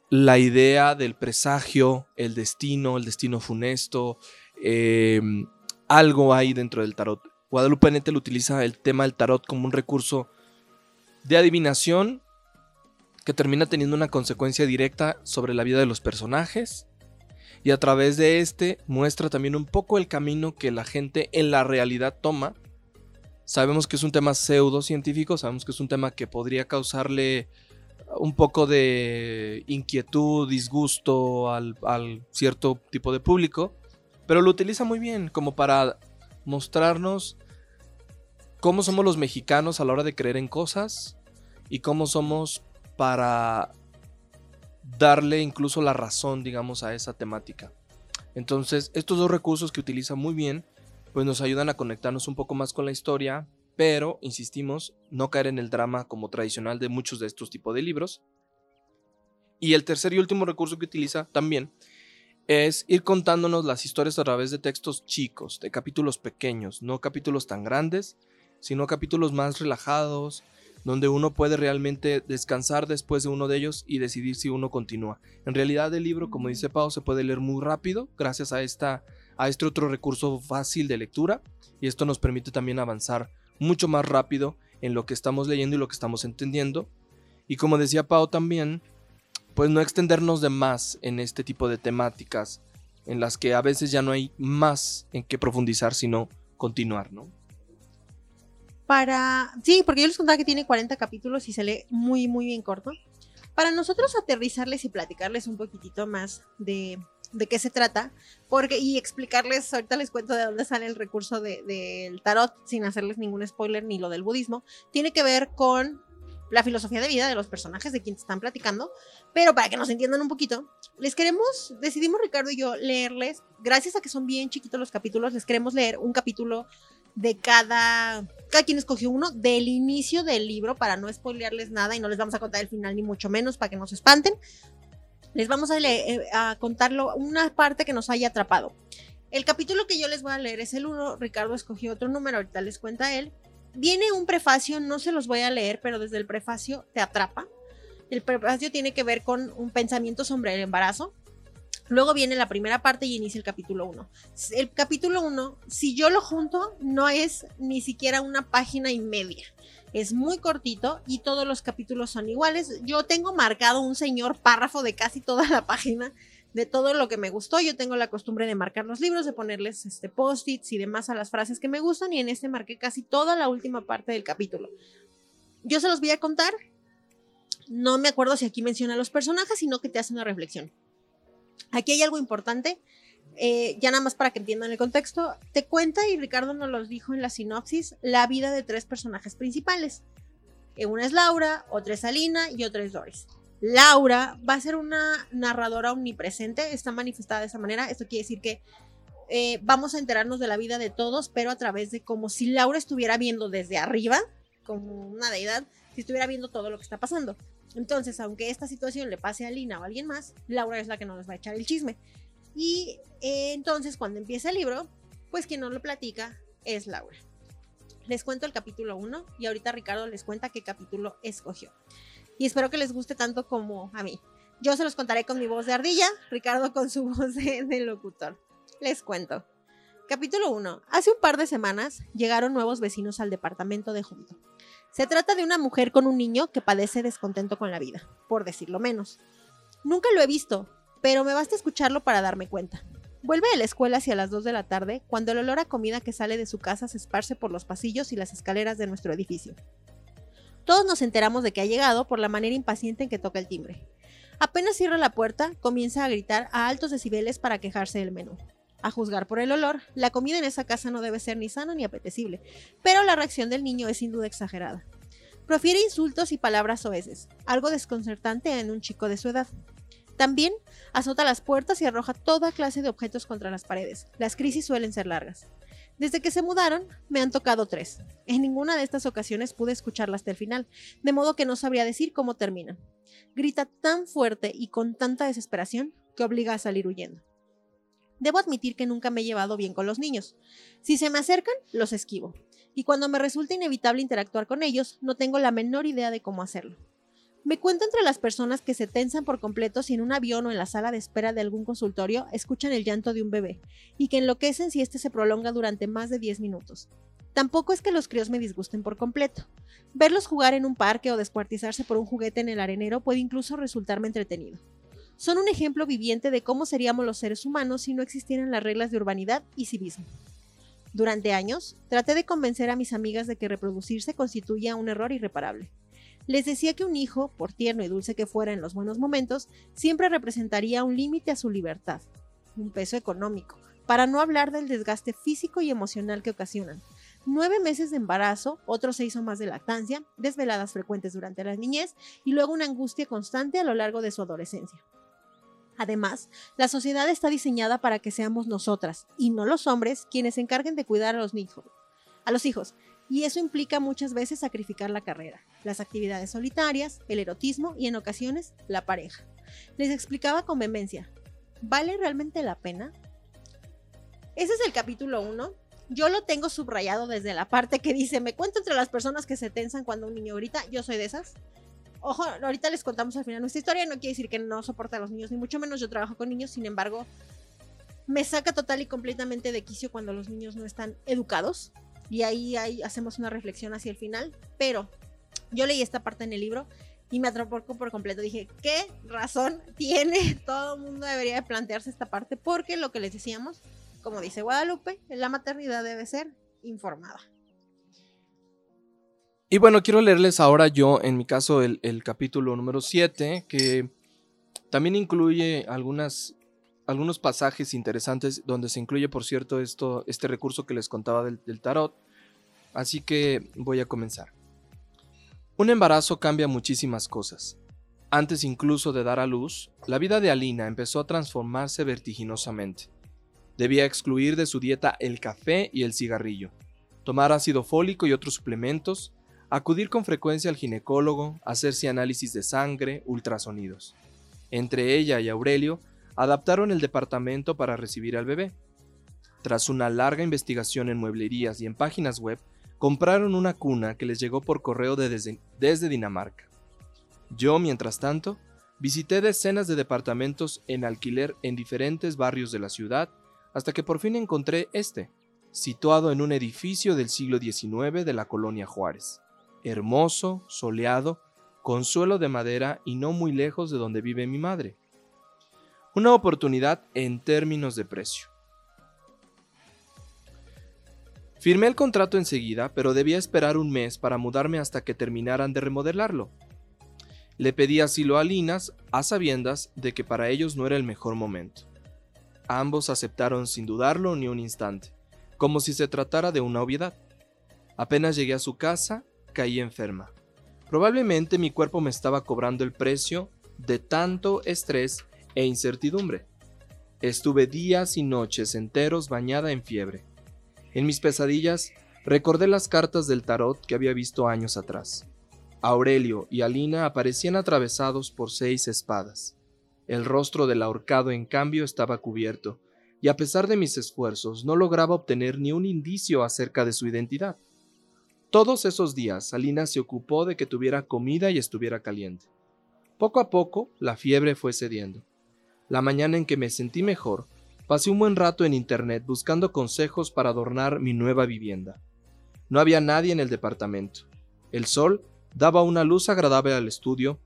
la idea del presagio, el destino, el destino funesto, em, algo hay dentro del tarot. Guadalupe Nettel utiliza el tema del tarot como un recurso de adivinación que termina teniendo una consecuencia directa sobre la vida de los personajes y a través de este muestra también un poco el camino que la gente en la realidad toma. Sabemos que es un tema pseudocientífico, sabemos que es un tema que podría causarle un poco de inquietud, disgusto al, cierto tipo de público, pero lo utiliza muy bien como para mostrarnos cómo somos los mexicanos a la hora de creer en cosas y cómo somos para darle incluso la razón, digamos, a esa temática. Entonces, estos dos recursos que utiliza muy bien, pues nos ayudan a conectarnos un poco más con la historia, pero, insistimos, no caer en el drama como tradicional de muchos de estos tipos de libros. Y el tercer y último recurso que utiliza también es ir contándonos las historias a través de textos chicos, de capítulos pequeños, no capítulos tan grandes, sino capítulos más relajados, donde uno puede realmente descansar después de uno de ellos y decidir si uno continúa. En realidad el libro, como dice Pau, se puede leer muy rápido gracias a, esta, a este otro recurso fácil de lectura y esto nos permite también avanzar mucho más rápido en lo que estamos leyendo y lo que estamos entendiendo. Y como decía Pau también, pues no extendernos de más en este tipo de temáticas en las que a veces ya no hay más en qué profundizar, sino continuar, ¿no? Para, sí, porque yo les contaba que tiene 40 capítulos y se lee muy, muy bien corto. Para nosotros aterrizarles y platicarles un poquitito más de de qué se trata, porque y explicarles, ahorita les cuento de dónde sale el recurso del tarot, sin hacerles ningún spoiler ni lo del budismo, tiene que ver con la filosofía de vida de los personajes de quienes están platicando, pero para que nos entiendan un poquito, les queremos, decidimos Ricardo y yo leerles, gracias a que son bien chiquitos los capítulos, les queremos leer un capítulo de cada, cada quien escogió uno del inicio del libro para no spoilearles nada y no les vamos a contar el final ni mucho menos para que no se espanten, les vamos a, leer, eh, a contarlo una parte que nos haya atrapado. El capítulo que yo les voy a leer es el 1. Ricardo escogió otro número, ahorita les cuenta él. Viene un prefacio, no se los voy a leer, pero desde el prefacio te atrapa. El prefacio tiene que ver con un pensamiento sobre el embarazo. Luego viene la primera parte y inicia el capítulo 1. El capítulo 1, si yo lo junto, no es ni siquiera una página y media. Es muy cortito y todos los capítulos son iguales. Yo tengo marcado un señor párrafo de casi toda la página de todo lo que me gustó. Yo tengo la costumbre de marcar los libros, de ponerles este post-its y demás a las frases que me gustan y en este marqué casi toda la última parte del capítulo. Yo se los voy a contar. No me acuerdo si aquí menciona a los personajes, sino que te hace una reflexión. Aquí hay algo importante eh, ya nada más para que entiendan el contexto, te cuenta, y Ricardo nos lo dijo en la sinopsis, la vida de tres personajes principales. Eh, una es Laura, otra es Alina y otra es Doris. Laura va a ser una narradora omnipresente, está manifestada de esa manera. Esto quiere decir que eh, vamos a enterarnos de la vida de todos, pero a través de como si Laura estuviera viendo desde arriba, como una deidad, si estuviera viendo todo lo que está pasando. Entonces, aunque esta situación le pase a Lina o a alguien más, Laura es la que nos va a echar el chisme. Y eh, entonces, cuando empieza el libro, pues quien nos lo platica es Laura. Les cuento el capítulo 1 y ahorita Ricardo les cuenta qué capítulo escogió. Y espero que les guste tanto como a mí. Yo se los contaré con mi voz de ardilla, Ricardo con su voz de, locutor. Les cuento. Capítulo 1. Hace un par de semanas llegaron nuevos vecinos al departamento de junto. Se trata de una mujer con un niño que padece descontento con la vida, por decirlo menos. Nunca lo he visto, pero me basta escucharlo para darme cuenta. Vuelve de la escuela hacia las 2 de la tarde, cuando el olor a comida que sale de su casa se esparce por los pasillos y las escaleras de nuestro edificio. Todos nos enteramos de que ha llegado por la manera impaciente en que toca el timbre. Apenas cierra la puerta, comienza a gritar a altos decibeles para quejarse del menú. A juzgar por el olor, la comida en esa casa no debe ser ni sana ni apetecible, pero la reacción del niño es sin duda exagerada. Profiere insultos y palabras oeces, algo desconcertante en un chico de su edad. También azota las puertas y arroja toda clase de objetos contra las paredes. Las crisis suelen ser largas. Desde que se mudaron, me han tocado tres. En ninguna de estas ocasiones pude escucharla hasta el final, de modo que no sabría decir cómo termina. Grita tan fuerte y con tanta desesperación que obliga a salir huyendo. Debo admitir que nunca me he llevado bien con los niños. Si se me acercan, los esquivo. Y cuando me resulta inevitable interactuar con ellos, no tengo la menor idea de cómo hacerlo. Me cuento entre las personas que se tensan por completo si en un avión o en la sala de espera de algún consultorio escuchan el llanto de un bebé, y que enloquecen si este se prolonga durante más de 10 minutos. Tampoco es que los críos me disgusten por completo. Verlos jugar en un parque o descuartizarse por un juguete en el arenero puede incluso resultarme entretenido. Son un ejemplo viviente de cómo seríamos los seres humanos si no existieran las reglas de urbanidad y civismo. Durante años, traté de convencer a mis amigas de que reproducirse constituía un error irreparable. Les decía que un hijo, por tierno y dulce que fuera en los buenos momentos, siempre representaría un límite a su libertad, un peso económico, para no hablar del desgaste físico y emocional que ocasionan. Nueve meses de embarazo, otros seis o más de lactancia, desveladas frecuentes durante la niñez y luego una angustia constante a lo largo de su adolescencia. Además, la sociedad está diseñada para que seamos nosotras, y no los hombres, quienes se encarguen de cuidar a los, hijos, a los hijos, y eso implica muchas veces sacrificar la carrera, las actividades solitarias, el erotismo y en ocasiones la pareja. Les explicaba con vehemencia, ¿vale realmente la pena? Ese es el capítulo 1. Yo lo tengo subrayado desde la parte que dice, me cuento entre las personas que se tensan cuando un niño grita, yo soy de esas. Ojo, ahorita les contamos al final nuestra historia, no quiere decir que no soporta a los niños, ni mucho menos yo trabajo con niños, sin embargo, me saca total y completamente de quicio cuando los niños no están educados, y ahí, ahí hacemos una reflexión hacia el final. Pero yo leí esta parte en el libro y me atrapó por completo. Dije, ¿qué razón tiene? Todo el mundo debería de plantearse esta parte porque lo que les decíamos, como dice Guadalupe, la maternidad debe ser informada. Y bueno, quiero leerles ahora yo, en mi caso, el, el capítulo número 7, que también incluye algunas algunos pasajes interesantes donde se incluye, por cierto, esto, este recurso que les contaba del, del tarot. Así que voy a comenzar. Un embarazo cambia muchísimas cosas. Antes incluso de dar a luz, la vida de Alina empezó a transformarse vertiginosamente. Debía excluir de su dieta el café y el cigarrillo, tomar ácido fólico y otros suplementos, acudir con frecuencia al ginecólogo, hacerse análisis de sangre, ultrasonidos. Entre ella y Aurelio adaptaron el departamento para recibir al bebé. Tras una larga investigación en mueblerías y en páginas web, compraron una cuna que les llegó por correo desde, Dinamarca. Yo, mientras tanto, visité decenas de departamentos en alquiler en diferentes barrios de la ciudad hasta que por fin encontré este, situado en un edificio del siglo XIX de la colonia Juárez. Hermoso, soleado, con suelo de madera y no muy lejos de donde vive mi madre una oportunidad en términos de precio. Firmé el contrato enseguida, pero debía esperar un mes para mudarme hasta que terminaran de remodelarlo. Le pedí asilo a Linas a sabiendas de que para ellos no era el mejor momento. Ambos aceptaron sin dudarlo ni un instante, como si se tratara de una obviedad. Apenas llegué a su casa, caí enferma. Probablemente mi cuerpo me estaba cobrando el precio de tanto estrés e incertidumbre. Estuve días y noches enteros bañada en fiebre. En mis pesadillas recordé las cartas del tarot que había visto años atrás. Aurelio y Alina aparecían atravesados por seis espadas. El rostro del ahorcado, en cambio, estaba cubierto, y a pesar de mis esfuerzos no lograba obtener ni un indicio acerca de su identidad. Todos esos días Alina se ocupó de que tuviera comida y estuviera caliente. Poco a poco la fiebre fue cediendo. La mañana en que me sentí mejor, pasé un buen rato en internet buscando consejos para adornar mi nueva vivienda. No había nadie en el departamento. El sol daba una luz agradable al estudio.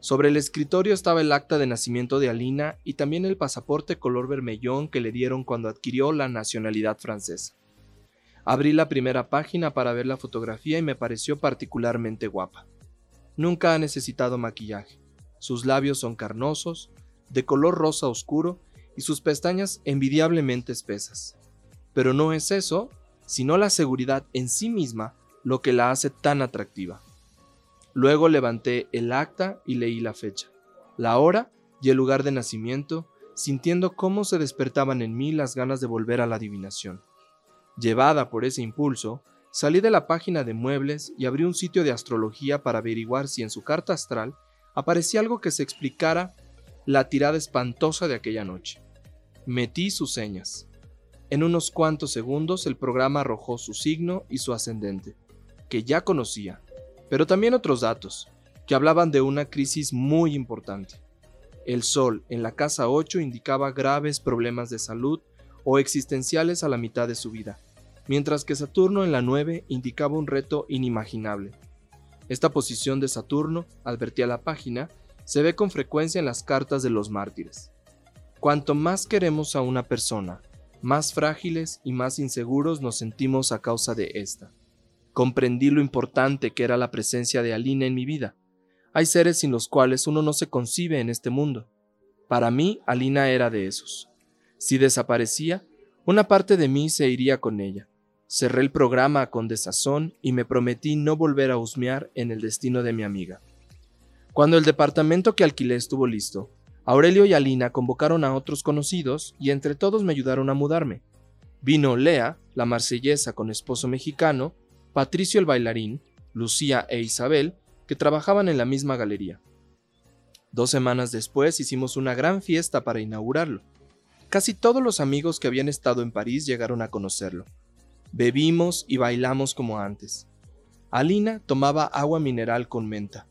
Sobre el escritorio estaba el acta de nacimiento de Alina y también el pasaporte color vermellón que le dieron cuando adquirió la nacionalidad francesa. Abrí la primera página para ver la fotografía y me pareció particularmente guapa. Nunca ha necesitado maquillaje. Sus labios son carnosos, de color rosa oscuro y sus pestañas envidiablemente espesas. Pero no es eso, sino la seguridad en sí misma lo que la hace tan atractiva. Luego levanté el acta y leí la fecha, la hora y el lugar de nacimiento, sintiendo cómo se despertaban en mí las ganas de volver a la adivinación. Llevada por ese impulso, salí de la página de muebles y abrí un sitio de astrología para averiguar si en su carta astral aparecía algo que se explicara la tirada espantosa de aquella noche. Metí sus señas. En unos cuantos segundos el programa arrojó su signo y su ascendente, que ya conocía, pero también otros datos, que hablaban de una crisis muy importante. El Sol en la casa 8 indicaba graves problemas de salud o existenciales a la mitad de su vida, mientras que Saturno en la 9 indicaba un reto inimaginable. Esta posición de Saturno, advertía la página, se ve con frecuencia en las cartas de los mártires. Cuanto más queremos a una persona, más frágiles y más inseguros nos sentimos a causa de esta. Comprendí lo importante que era la presencia de Alina en mi vida. Hay seres sin los cuales uno no se concibe en este mundo. Para mí, Alina era de esos. Si desaparecía, una parte de mí se iría con ella. Cerré el programa con desazón y me prometí no volver a husmear en el destino de mi amiga. Cuando el departamento que alquilé estuvo listo, Aurelio y Alina convocaron a otros conocidos y entre todos me ayudaron a mudarme. Vino Lea, la marsellesa con esposo mexicano, Patricio el bailarín, Lucía e Isabel, que trabajaban en la misma galería. Dos semanas después hicimos una gran fiesta para inaugurarlo. Casi todos los amigos que habían estado en París llegaron a conocerlo. Bebimos y bailamos como antes. Alina tomaba agua mineral con menta.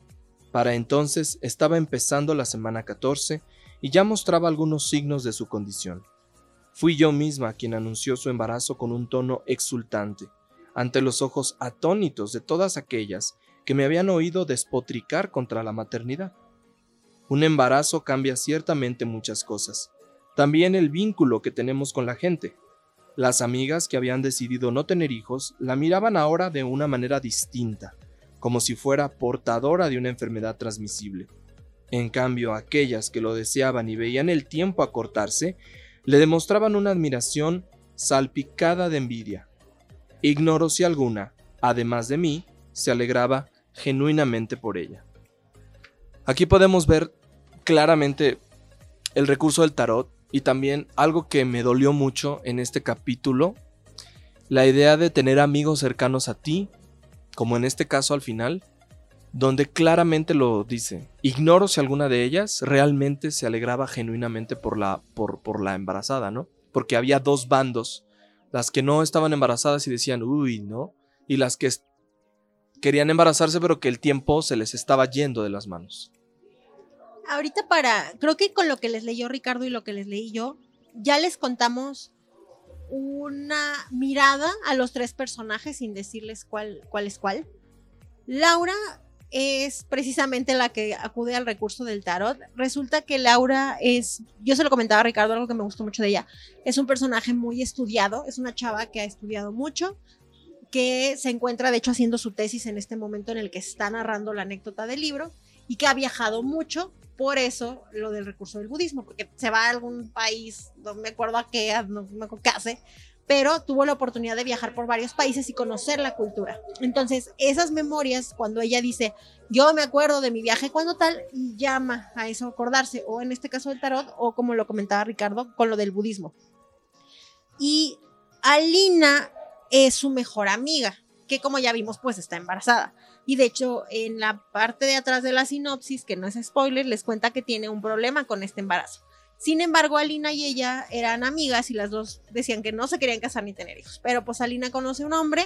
Para entonces estaba empezando la semana 14 y ya mostraba algunos signos de su condición. Fui yo misma quien anunció su embarazo con un tono exultante, ante los ojos atónitos de todas aquellas que me habían oído despotricar contra la maternidad. Un embarazo cambia ciertamente muchas cosas, también el vínculo que tenemos con la gente. Las amigas que habían decidido no tener hijos la miraban ahora de una manera distinta, como si fuera portadora de una enfermedad transmisible. En cambio, aquellas que lo deseaban y veían el tiempo acortarse, le demostraban una admiración salpicada de envidia. Ignoro si alguna, además de mí, se alegraba genuinamente por ella. Aquí podemos ver claramente el recurso del tarot y también algo que me dolió mucho en este capítulo, la idea de tener amigos cercanos a ti, como en este caso al final, donde claramente lo dice. Ignoro si alguna de ellas realmente se alegraba genuinamente por la, por, por la embarazada, ¿no? Porque había dos bandos, las que no estaban embarazadas y decían, uy, ¿no? Y las que querían embarazarse pero que el tiempo se les estaba yendo de las manos ahorita para, creo que con lo que les leyó Ricardo y lo que les leí yo, ya les contamos una mirada a los tres personajes sin decirles cuál, cuál es cuál. Laura es precisamente la que acude al recurso del tarot. Resulta que Laura es, yo se lo comentaba a Ricardo, algo que me gustó mucho de ella, es un personaje muy estudiado, es una chava que ha estudiado mucho, que se encuentra de hecho haciendo su tesis en este momento en el que está narrando la anécdota del libro y que ha viajado mucho por eso lo del recurso del budismo, porque se va a algún país, no me acuerdo a qué, no me acuerdo qué hace, pero tuvo la oportunidad de viajar por varios países y conocer la cultura. Entonces, esas memorias, cuando ella dice, yo me acuerdo de mi viaje cuando tal y llama a eso acordarse, o en este caso del tarot, o como lo comentaba Ricardo, con lo del budismo. Y Alina es su mejor amiga, que como ya vimos, pues está embarazada. Y de hecho, en la parte de atrás de la sinopsis, que no es spoiler, les cuenta que tiene un problema con este embarazo. Sin embargo, Alina y ella eran amigas y las dos decían que no se querían casar ni tener hijos. Pero pues Alina conoce a un hombre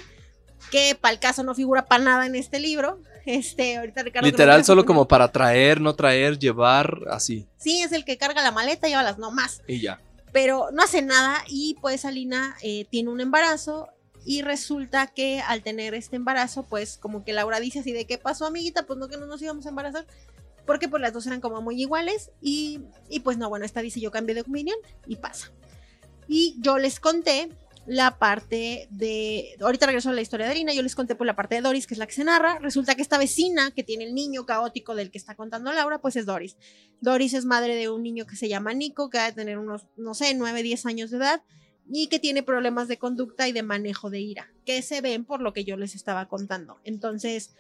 que para el caso no figura para nada en este libro. Este, ahorita Ricardo Literal, solo como para traer, no traer, llevar, así. Sí, es el que carga la maleta, lleva las no más. Y ya. Pero no hace nada y pues Alina eh, tiene un embarazo y resulta que al tener este embarazo, pues como que Laura dice así de qué pasó, amiguita, pues no que no nos íbamos a embarazar porque pues las dos eran como muy iguales y, y pues no, bueno, esta dice yo cambio de opinión y pasa. Y yo les conté la parte de. Ahorita regreso a la historia de Lina. Yo les conté por la parte de Doris, que es la que se narra. Resulta que esta vecina que tiene el niño caótico del que está contando Laura, pues es Doris. Doris es madre de un niño que se llama Nico, que ha de tener unos, no sé, 9, 10 años de edad y que tiene problemas de conducta y de manejo de ira, que se ven por lo que yo les estaba contando. Entonces,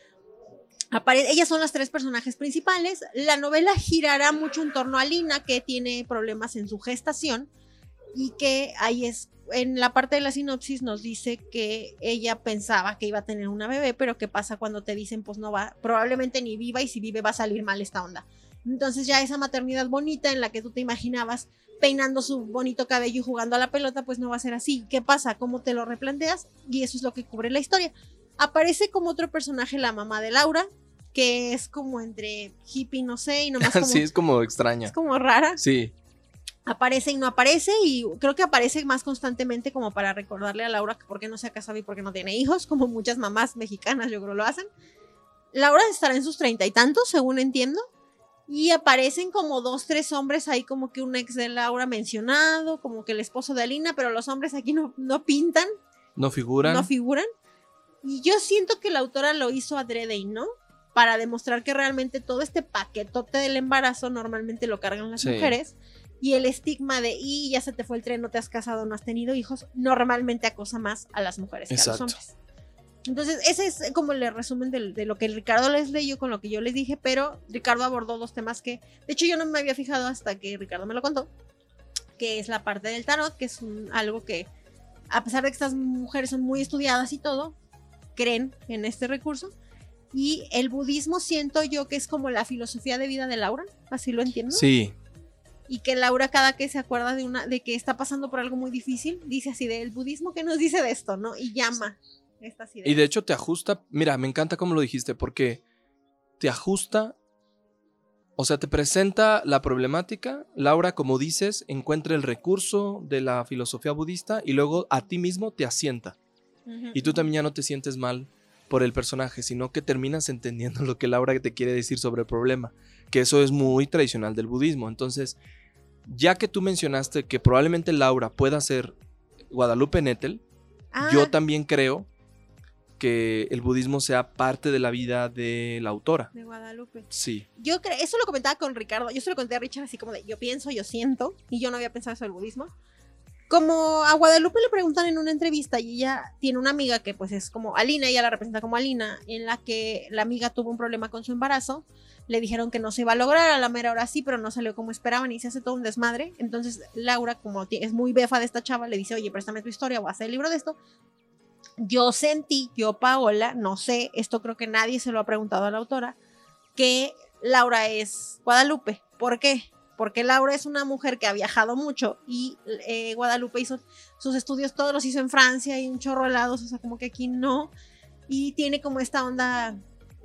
ellas son las tres personajes principales. La novela girará mucho en torno a Lina, que tiene problemas en su gestación y que ahí es, en la parte de la sinopsis nos dice que ella pensaba que iba a tener una bebé, pero ¿qué pasa cuando te dicen pues no va, probablemente ni viva y si vive va a salir mal esta onda? Entonces ya esa maternidad bonita en la que tú te imaginabas peinando su bonito cabello y jugando a la pelota, pues no va a ser así. ¿Qué pasa? ¿Cómo te lo replanteas? Y eso es lo que cubre la historia. Aparece como otro personaje la mamá de Laura, que es como entre hippie, no sé, y nomás como... sí, es como extraña. Es como rara. Sí. Aparece y no aparece, y creo que aparece más constantemente como para recordarle a Laura que por qué no se ha casado y por qué no tiene hijos, como muchas mamás mexicanas yo creo lo hacen. Laura estará en sus treinta y tantos, según entiendo. Y aparecen como dos, tres hombres ahí, como que un ex de Laura mencionado, como que el esposo de Alina, pero los hombres aquí no, no pintan. No figuran. No figuran. Y yo siento que la autora lo hizo adrede y no, para demostrar que realmente todo este paquetote del embarazo normalmente lo cargan las mujeres. Y el estigma de, y ya se te fue el tren, no te has casado, no has tenido hijos, normalmente acosa más a las mujeres que a los hombres. Entonces, ese es como el resumen de, lo que Ricardo les leyó con lo que yo les dije, pero Ricardo abordó dos temas que, de hecho, yo no me había fijado hasta que Ricardo me lo contó, que es la parte del tarot, que es algo que, a pesar de que estas mujeres son muy estudiadas y todo, creen en este recurso. Y el budismo siento yo que es como la filosofía de vida de Laura, así lo entiendo. Sí. Y que Laura cada que se acuerda de una de que está pasando por algo muy difícil, dice así del budismo que nos dice de esto, ¿no? Y llama y de hecho te ajusta, mira, me encanta cómo lo dijiste, porque te ajusta, o sea, te presenta la problemática, Laura, como dices, encuentra el recurso de la filosofía budista y luego a ti mismo te asienta. Y tú también ya no te sientes mal por el personaje, sino que terminas entendiendo lo que Laura te quiere decir sobre el problema, que eso es muy tradicional del budismo. Entonces, ya que tú mencionaste que probablemente Laura pueda ser Guadalupe Nettel, yo ah. también creo que el budismo sea parte de la vida de la autora. De Guadalupe. Sí. Yo creo, eso lo comentaba con Ricardo, yo se lo conté a Richard así como de yo pienso, yo siento, y yo no había pensado eso del budismo. Como a Guadalupe le preguntan en una entrevista y ella tiene una amiga que pues es como Alina, ella la representa como Alina, en la que la amiga tuvo un problema con su embarazo, le dijeron que no se iba a lograr, a la mera hora sí, pero no salió como esperaban y se hace todo un desmadre. Entonces Laura, como es muy befa de esta chava, le dice, oye, préstame tu historia, voy a hacer el libro de esto yo sentí, yo Paola, no sé, esto creo que nadie se lo ha preguntado a la autora, que Laura es Guadalupe. ¿Por qué? Porque Laura es una mujer que ha viajado mucho y eh, Guadalupe hizo sus estudios, todos los hizo en Francia y un chorro helados, o sea, como que aquí no. Y tiene como esta onda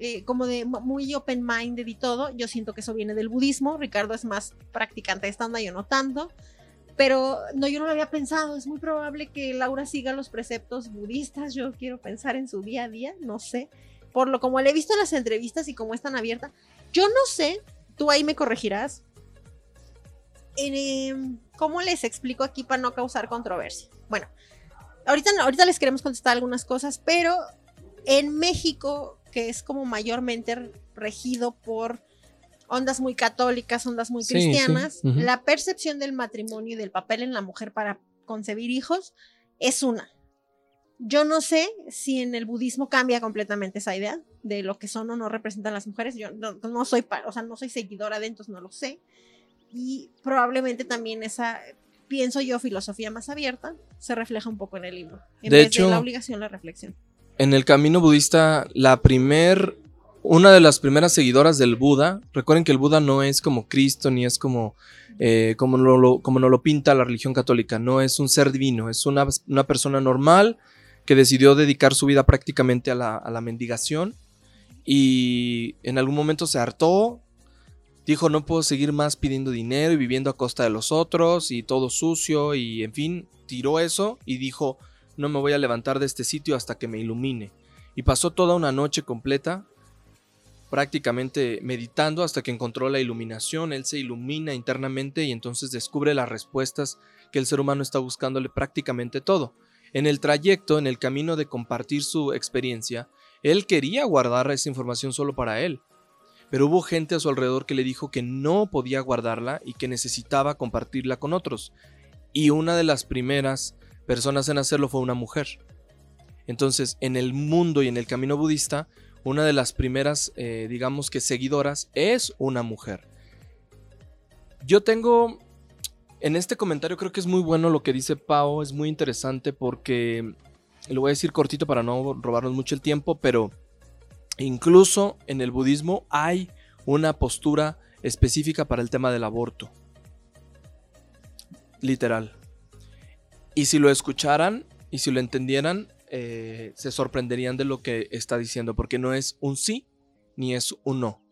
eh, como de muy open minded y todo. Yo siento que eso viene del budismo. Ricardo es más practicante de esta onda, yo no tanto. Pero no, yo no lo había pensado. Es muy probable que Laura siga los preceptos budistas. Yo quiero pensar en su día a día, no sé. Por lo como le he visto en las entrevistas y como es tan abierta. Yo no sé, tú ahí me corregirás. Em, ¿Cómo les explico aquí para no causar controversia? Bueno, ahorita, ahorita les queremos contestar algunas cosas, pero en México, que es como mayormente regido por ondas muy católicas, ondas muy cristianas, la percepción del matrimonio y del papel en la mujer para concebir hijos es una. Yo no sé si en el budismo cambia completamente esa idea. de lo que son o no representan las mujeres. Yo no, soy, o sea, no soy seguidora de, entonces no lo sé. Y probablemente también esa, pienso yo, filosofía más abierta se refleja un poco en el libro. En de vez hecho, de la obligación, la reflexión. En el camino budista, la primer, una de las primeras seguidoras del Buda, recuerden que el Buda no es como Cristo ni es como eh, como, lo, como nos lo pinta la religión católica. No es un ser divino, es una, una persona normal que decidió dedicar su vida prácticamente a la, a la mendigación y en algún momento se hartó, dijo no puedo seguir más pidiendo dinero y viviendo a costa de los otros y todo sucio y en fin, tiró eso y dijo no me voy a levantar de este sitio hasta que me ilumine. Y pasó toda una noche completa prácticamente meditando hasta que encontró la iluminación, él se ilumina internamente y entonces descubre las respuestas que el ser humano está buscándole prácticamente todo. En el trayecto, en el camino de compartir su experiencia, él quería guardar esa información solo para él, pero hubo gente a su alrededor que le dijo que no podía guardarla y que necesitaba compartirla con otros, y una de las primeras personas en hacerlo fue una mujer. Entonces, en el mundo y en el camino budista, una de las primeras, eh, digamos que seguidoras, es una mujer. Yo tengo, en este comentario creo que es muy bueno lo que dice Pau, es muy interesante porque, lo voy a decir cortito para no robarnos mucho el tiempo, pero incluso en el budismo hay una postura específica para el tema del aborto. Literal. Y si lo escucharan y si lo entendieran, eh, se sorprenderían de lo que está diciendo, porque no es un sí ni es un no.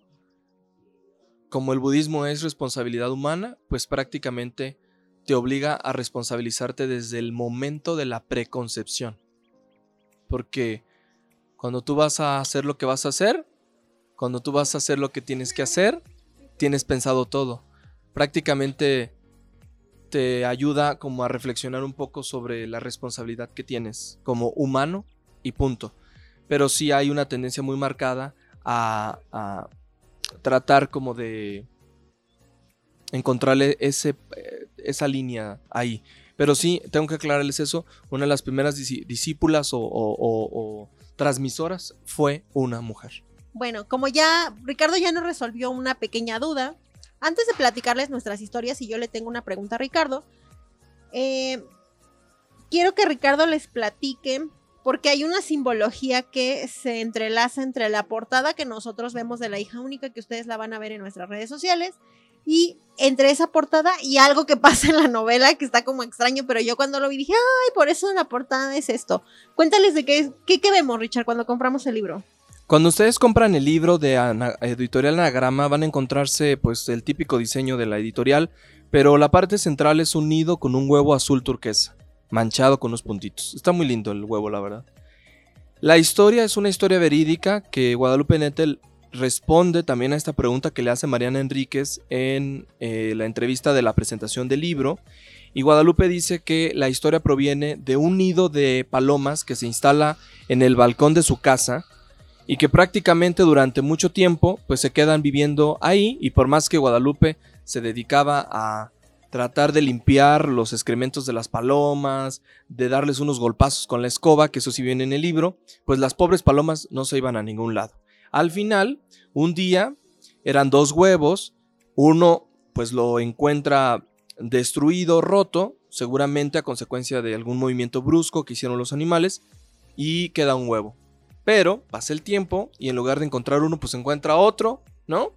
Como el budismo es responsabilidad humana, pues prácticamente te obliga a responsabilizarte desde el momento de la preconcepción. Porque cuando tú vas a hacer lo que vas a hacer, cuando tú vas a hacer lo que tienes que hacer, tienes pensado todo. Prácticamente te ayuda como a reflexionar un poco sobre la responsabilidad que tienes como humano y punto. Pero sí hay una tendencia muy marcada a, tratar como de encontrarle ese, eh, esa línea ahí. Pero sí, tengo que aclararles eso, una de las primeras discípulas o transmisoras fue una mujer. Bueno, como ya Ricardo ya nos resolvió una pequeña duda, antes de platicarles nuestras historias, y yo le tengo una pregunta a Ricardo, eh, quiero que Ricardo les platique, porque hay una simbología que se entrelaza entre la portada que nosotros vemos de la hija única, que ustedes la van a ver en nuestras redes sociales, y entre esa portada y algo que pasa en la novela que está como extraño, pero yo cuando lo vi dije, ay, por eso la portada es esto. Cuéntales de qué, qué, qué vemos, Richard, cuando compramos el libro. Cuando ustedes compran el libro de Editorial Anagrama van a encontrarse pues el típico diseño de la editorial, pero la parte central es un nido con un huevo azul turquesa, manchado con unos puntitos. Está muy lindo el huevo, la verdad. La historia es una historia verídica que Guadalupe Nettel responde también a esta pregunta que le hace Mariana Enríquez en eh, la entrevista de la presentación del libro. Y Guadalupe dice que la historia proviene de un nido de palomas que se instala en el balcón de su casa y que prácticamente durante mucho tiempo pues se quedan viviendo ahí y por más que Guadalupe se dedicaba a tratar de limpiar los excrementos de las palomas, de darles unos golpazos con la escoba, que eso sí viene en el libro, pues las pobres palomas no se iban a ningún lado. Al final, un día eran dos huevos, uno pues lo encuentra destruido, roto, seguramente a consecuencia de algún movimiento brusco que hicieron los animales, y queda un huevo. Pero pasa el tiempo y en lugar de encontrar uno, pues encuentra otro, ¿no?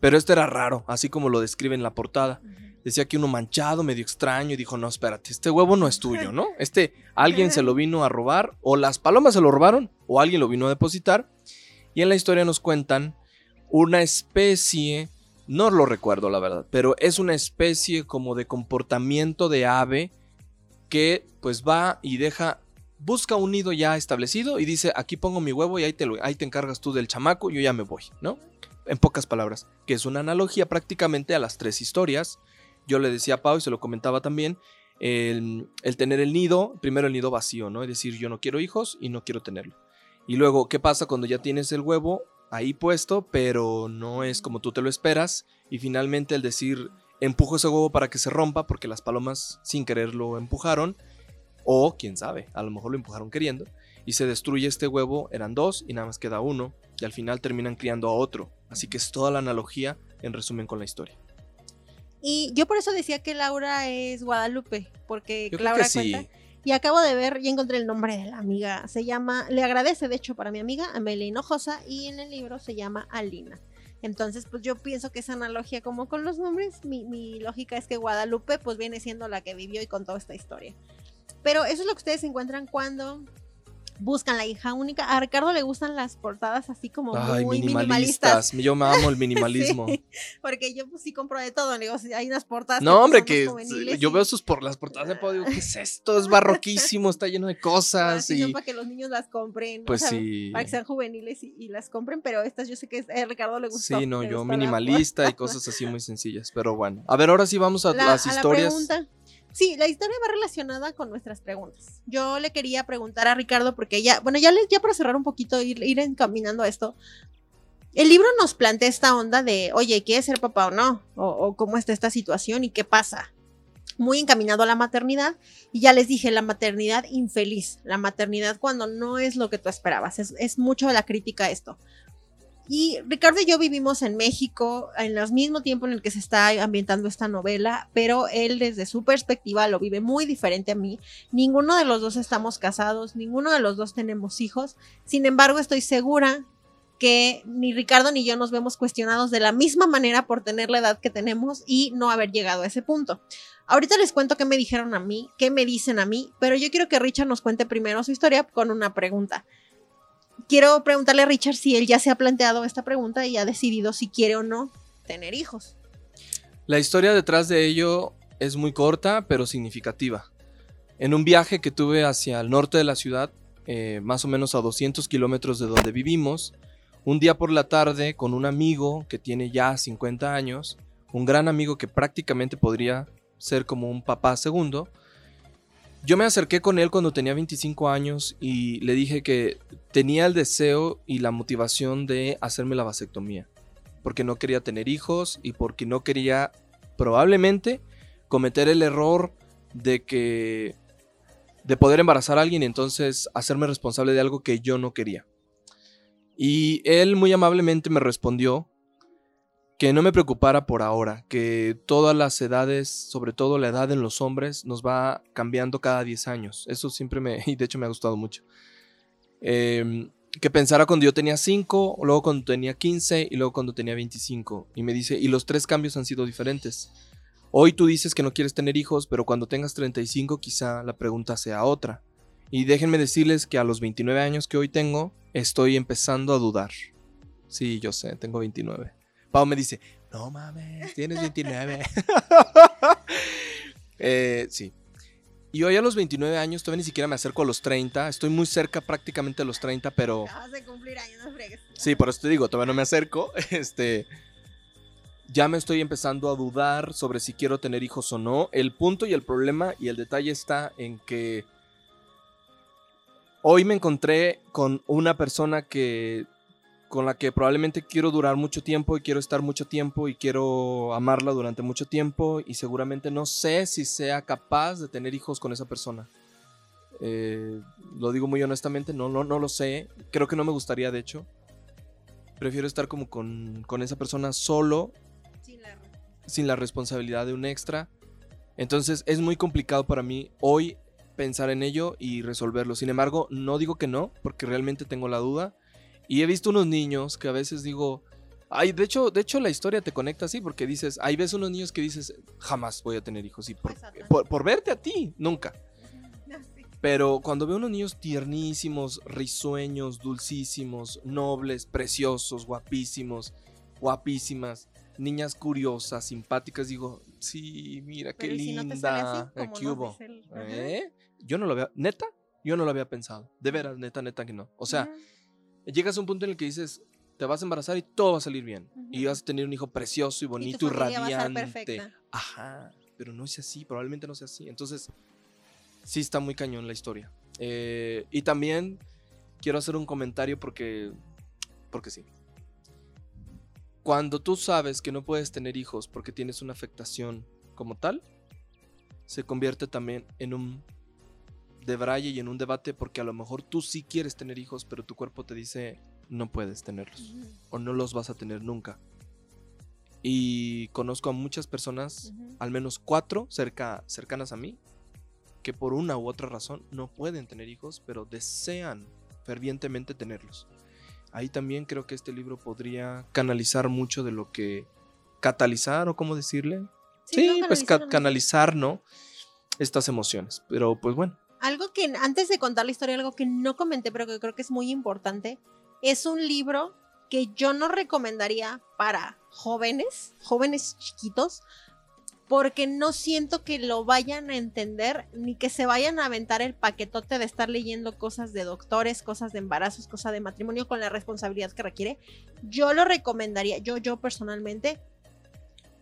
Pero este era raro, así como lo describe en la portada. Decía que uno manchado, medio extraño, y dijo, no, espérate, este huevo no es tuyo, ¿no? Este alguien se lo vino a robar, o las palomas se lo robaron, o alguien lo vino a depositar. Y en la historia nos cuentan una especie, no lo recuerdo la verdad, pero es una especie como de comportamiento de ave que pues va y deja busca un nido ya establecido y dice, aquí pongo mi huevo y ahí te, ahí te encargas tú del chamaco, yo ya me voy, ¿no? En pocas palabras, que es una analogía prácticamente a las tres historias. Yo le decía a Pau y se lo comentaba también, el, el, tener el nido, primero el nido vacío, ¿no? Es decir, yo no quiero hijos y no quiero tenerlo. Y luego, ¿qué pasa cuando ya tienes el huevo ahí puesto, pero no es como tú te lo esperas? Y finalmente el decir, empujo ese huevo para que se rompa porque las palomas sin querer lo empujaron o quién sabe, a lo mejor lo empujaron queriendo. Y se destruye este huevo, eran dos y nada más queda uno. y al final terminan criando a otro. Así que es toda la analogía en resumen con la historia. Y yo por eso decía que Laura es Guadalupe, porque Yo creo Laura que sí. cuenta. Y acabo de ver, ya encontré el nombre de la amiga. Se llama, le agradece de hecho para mi amiga Amelia Hinojosa y en el libro se llama Alina. Entonces, pues yo pienso que esa analogía como con los nombres, mi, mi lógica es que Guadalupe pues viene siendo la que vivió y contó esta historia. Pero eso es lo que ustedes encuentran cuando buscan la hija única. A Ricardo le gustan las portadas así como Ay, muy minimalistas. minimalistas. Yo me amo el minimalismo. Sí, porque yo pues sí compro de todo, digo, hay unas portadas. No, hombre, son que yo y- veo sus por las portadas de podio, digo, ¿qué es esto? Es barroquísimo, está lleno de Ah, cosas son y para que los niños las compren. pues o sea, sí. Para que sean juveniles y, y las compren, pero estas yo sé que a Ricardo le gustó. Sí, no, yo minimalista y cosas así muy sencillas, pero bueno. A ver, ahora sí vamos a La- las a la historias. pregunta. Sí, la historia va relacionada con nuestras preguntas. Yo le quería preguntar a Ricardo porque ya, bueno, ya les, ya para cerrar un poquito, ir, ir encaminando esto. El libro nos plantea esta onda de, oye, ¿quieres ser papá o no? O, cómo está esta situación y qué pasa. Muy encaminado a la maternidad. Y ya les dije, la maternidad infeliz. La maternidad cuando no es lo que tú esperabas. Es, es mucho la crítica a esto. Y Ricardo y yo vivimos en México en el mismo tiempo en el que se está ambientando esta novela, pero él desde su perspectiva lo vive muy diferente a mí. Ninguno de los dos estamos casados, ninguno de los dos tenemos hijos. Sin embargo, estoy segura que ni Ricardo ni yo nos vemos cuestionados de la misma manera por tener la edad que tenemos y no haber llegado a ese punto. Ahorita les cuento qué me dijeron a mí, qué me dicen a mí, pero yo quiero que Richard nos cuente primero su historia con una pregunta quiero preguntarle a Richard si él ya se ha planteado esta pregunta y ha decidido si quiere o no tener hijos. La historia detrás de ello es muy corta, pero significativa. En un viaje que tuve hacia el norte de la ciudad, eh, más o menos a 200 kilómetros de donde vivimos, un día por la tarde con un amigo que tiene ya 50 años, un gran amigo que prácticamente podría ser como un papá segundo, yo me acerqué con él cuando tenía 25 años y le dije que tenía el deseo y la motivación de hacerme la vasectomía, porque no quería tener hijos y porque no quería probablemente cometer el error de que de poder embarazar a alguien y entonces hacerme responsable de algo que yo no quería. Y él muy amablemente me respondió que no me preocupara por ahora, que todas las edades, sobre todo la edad en los hombres, nos va cambiando cada 10 años. Eso siempre me, y de hecho me ha gustado mucho. Eh, que pensara cuando yo tenía 5, luego cuando tenía 15 y luego cuando tenía 25. Y me dice, y los tres cambios han sido diferentes. Hoy tú dices que no quieres tener hijos, pero cuando tengas 35 quizá la pregunta sea otra. Y déjenme decirles que a los 29 años que hoy tengo, estoy empezando a dudar. Sí, yo sé, tengo 29. Pau me dice, no mames, tienes 29. eh, sí. Y hoy a los 29 años todavía ni siquiera me acerco a los 30. Estoy muy cerca prácticamente a los 30, pero... Acabas de cumplir años, no fregues. Sí, por eso te digo, todavía no me acerco. Este. Ya me estoy empezando a dudar sobre si quiero tener hijos o no. El punto y el problema y el detalle está en que. Hoy me encontré con una persona que. Con la que probablemente quiero durar mucho tiempo y quiero estar mucho tiempo y quiero amarla durante mucho tiempo y seguramente no sé si sea capaz de tener hijos con esa persona. Eh, lo digo muy honestamente, no, no, no lo sé. Creo que no me gustaría, de hecho. Prefiero estar como con, con esa persona solo, la- sin la responsabilidad de un extra. Entonces es muy complicado para mí hoy pensar en ello y resolverlo. Sin embargo, no digo que no, porque realmente tengo la duda. Y he visto unos niños que a veces digo, ay, de hecho, de hecho la historia te conecta así, porque dices, hay ves unos niños que dices, jamás voy a tener hijos. Y por, por, por verte a ti, nunca. Pero cuando veo unos niños tiernísimos, risueños, dulcísimos, nobles, preciosos, guapísimos, guapísimas, niñas curiosas, simpáticas, digo, sí, mira qué Pero ¿y si no linda. así, eh, ¿qué hubo? el-. ¿Eh? Yo no lo había, neta, yo no lo había pensado. De veras, neta, neta que no. O sea, llegas a un punto en el que dices, te vas a embarazar y todo va a salir bien. Y vas a tener un hijo precioso y Y bonito tu y, familia va a radiante. perfecta. Ajá, pero no es así, probablemente no sea así. Entonces, sí está muy cañón la historia. Eh, y también quiero hacer un comentario porque, porque sí. Cuando tú sabes que no puedes tener hijos porque tienes una afectación como tal, se convierte también en un debraye y en un debate porque a lo mejor tú sí quieres tener hijos, pero tu cuerpo te dice, no puedes tenerlos o no los vas a tener nunca. Y conozco a muchas personas, al menos cuatro cerca, cercanas a mí, que por una u otra razón no pueden tener hijos, pero desean fervientemente tenerlos. Ahí también creo que este libro podría canalizar mucho de lo que catalizar o cómo decirle. Sí, ¿no? pues ca- canalizar, ¿no? Estas emociones. Pero pues bueno, Algo que antes de contar la historia, algo que no comenté, pero que creo que es muy importante, es un libro que yo no recomendaría para jóvenes, jóvenes chiquitos, porque no siento que lo vayan a entender ni que se vayan a aventar el paquetote de estar leyendo cosas de doctores, cosas de embarazos, cosas de matrimonio con la responsabilidad que requiere. Yo lo recomendaría, yo, yo personalmente,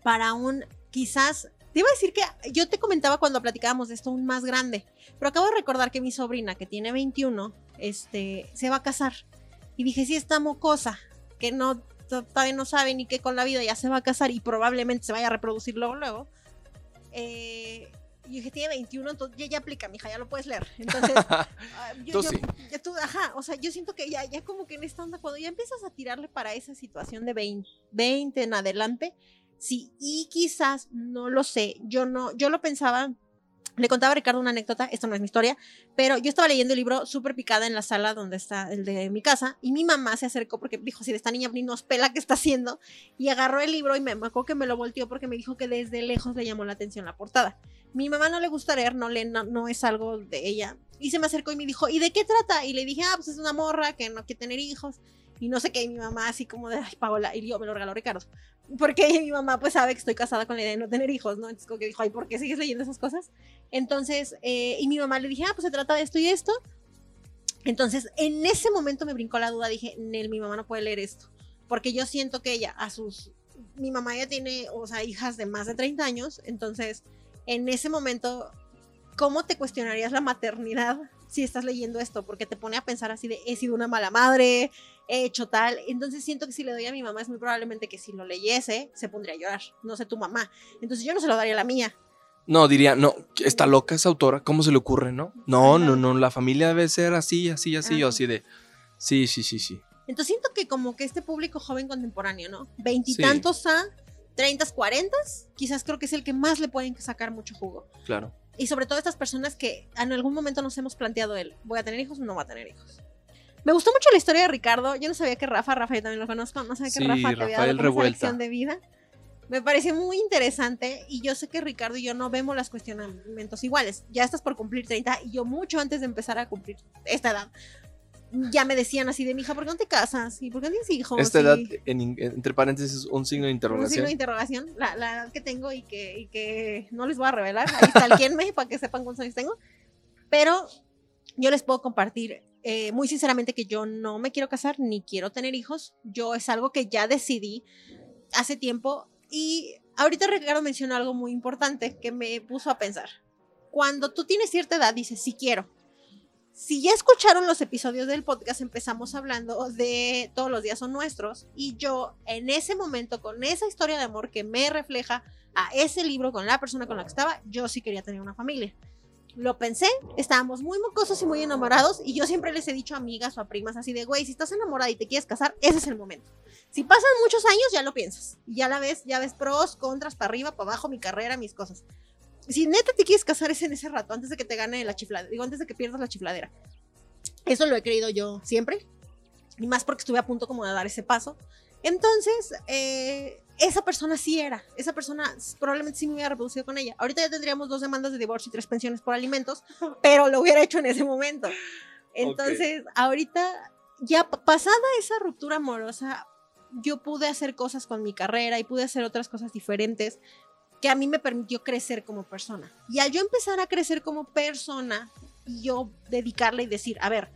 para un quizás te iba a decir que yo te comentaba cuando platicábamos de esto un más grande, pero acabo de recordar que mi sobrina, que tiene 21, este, se va a casar. Y dije, sí, está mocosa, que no, to- todavía no sabe ni qué con la vida, ya se va a casar y probablemente se vaya a reproducir luego, luego. Eh, y dije, tiene 21, entonces ya, ya aplica, mija, ya lo puedes leer. Entonces, ah, yo, Tú yo- sí. ya tú, ajá, o sea, yo siento que ya, ya como que en esta onda, cuando ya empiezas a tirarle para esa situación de 20, 20 en adelante, sí, y quizás, no lo sé, yo no, yo lo pensaba, le contaba a Ricardo una anécdota, esto no es mi historia, pero yo estaba leyendo el libro súper picada en la sala donde está el de mi casa, y mi mamá se acercó porque dijo, si esta niña ni nos pela, ¿qué está haciendo? Y agarró el libro y me marcó que me lo volteó porque me dijo que desde lejos le llamó la atención la portada. Mi mamá no le gusta leer, no lee, no, no es algo de ella. Y se me acercó y me dijo, ¿y de qué trata? Y le dije, ah, pues es una morra que no quiere tener hijos. Y no sé qué, y mi mamá así como de, ay, Paola, y yo me lo regaló Ricardo. Porque mi mamá pues sabe que estoy casada con la idea de no tener hijos, ¿no? Entonces como que dijo, ay, ¿por qué sigues leyendo esas cosas? Entonces, eh, y mi mamá le dije, ah, pues se trata de esto y esto. Entonces, en ese momento me brincó la duda, dije, Nel, mi mamá no puede leer esto. Porque yo siento que ella, a sus, mi mamá ya tiene, o sea, hijas de más de 30 años, entonces, en ese momento, ¿cómo te cuestionarías la maternidad si estás leyendo esto? Porque te pone a pensar así de, he sido una mala madre, he hecho tal. Entonces siento que si le doy a mi mamá es muy probablemente que si lo leyese se pondría a llorar. No sé tu mamá. Entonces yo no se lo daría a la mía. No, diría, no, está loca esa autora, ¿cómo se le ocurre, no? No, Ajá. no, no, la familia debe ser así, así, así, o Ajá. así de. Sí, sí, sí, sí. Entonces siento que como que este público joven contemporáneo, ¿no? Veintitantos a treintas, cuarentas, quizás creo que es el que más le pueden sacar mucho jugo. Claro. Y sobre todo estas personas que en algún momento nos hemos planteado el, ¿voy a tener hijos o no voy a tener hijos? Me gustó mucho la historia de Ricardo. Yo no sabía que Rafa, Rafa yo también lo conozco, no sabía que Sí, Rafa había dado como lección de vida. Me pareció muy interesante y yo sé que Ricardo y yo no vemos los cuestionamientos iguales. Ya estás por cumplir 30 y yo mucho antes de empezar a cumplir esta edad. Ya me decían así de mi hija, ¿por qué no te casas? ¿Y por qué no tienes hijos? Esta Y- edad, en entre paréntesis, un signo de un signo interrogación. de interrogación, la, la edad que tengo y que, y que no les voy a revelar. Ahí está me para que sepan cuántos años tengo. Pero yo les puedo compartir eh, muy sinceramente que yo no me quiero casar ni quiero tener hijos. Yo es algo que ya decidí hace tiempo y ahorita Ricardo mencionó algo muy importante que me puso a pensar. Cuando tú tienes cierta edad dices, sí quiero. Si ya escucharon los episodios del podcast, empezamos hablando de todos los días son nuestros y yo en ese momento con esa historia de amor que me refleja a ese libro con la persona con la que estaba, yo sí quería tener una familia. Lo pensé, estábamos muy mocosos y muy enamorados y yo siempre les he dicho a amigas o a primas así de, güey, si estás enamorada y te quieres casar, ese es el momento. Si pasan muchos años, ya lo piensas. Ya la ves, ya ves pros, contras, para arriba, para abajo, mi carrera, mis cosas. Si neta te quieres casar es en ese rato, antes de que te gane la chifladera, digo, antes de que pierdas la chifladera. Eso lo he creído yo siempre. Y más porque estuve a punto como de dar ese paso. Entonces, eh, esa persona sí era. Esa persona probablemente sí me hubiera reproducido con ella. Ahorita ya tendríamos dos demandas de divorcio y tres pensiones por alimentos, pero lo hubiera hecho en ese momento. Entonces, ahorita, ya pa- pasada esa ruptura amorosa, yo pude hacer cosas con mi carrera y pude hacer otras cosas diferentes que a mí me permitió crecer como persona. Y al yo empezar a crecer como persona y yo dedicarle y decir, a ver,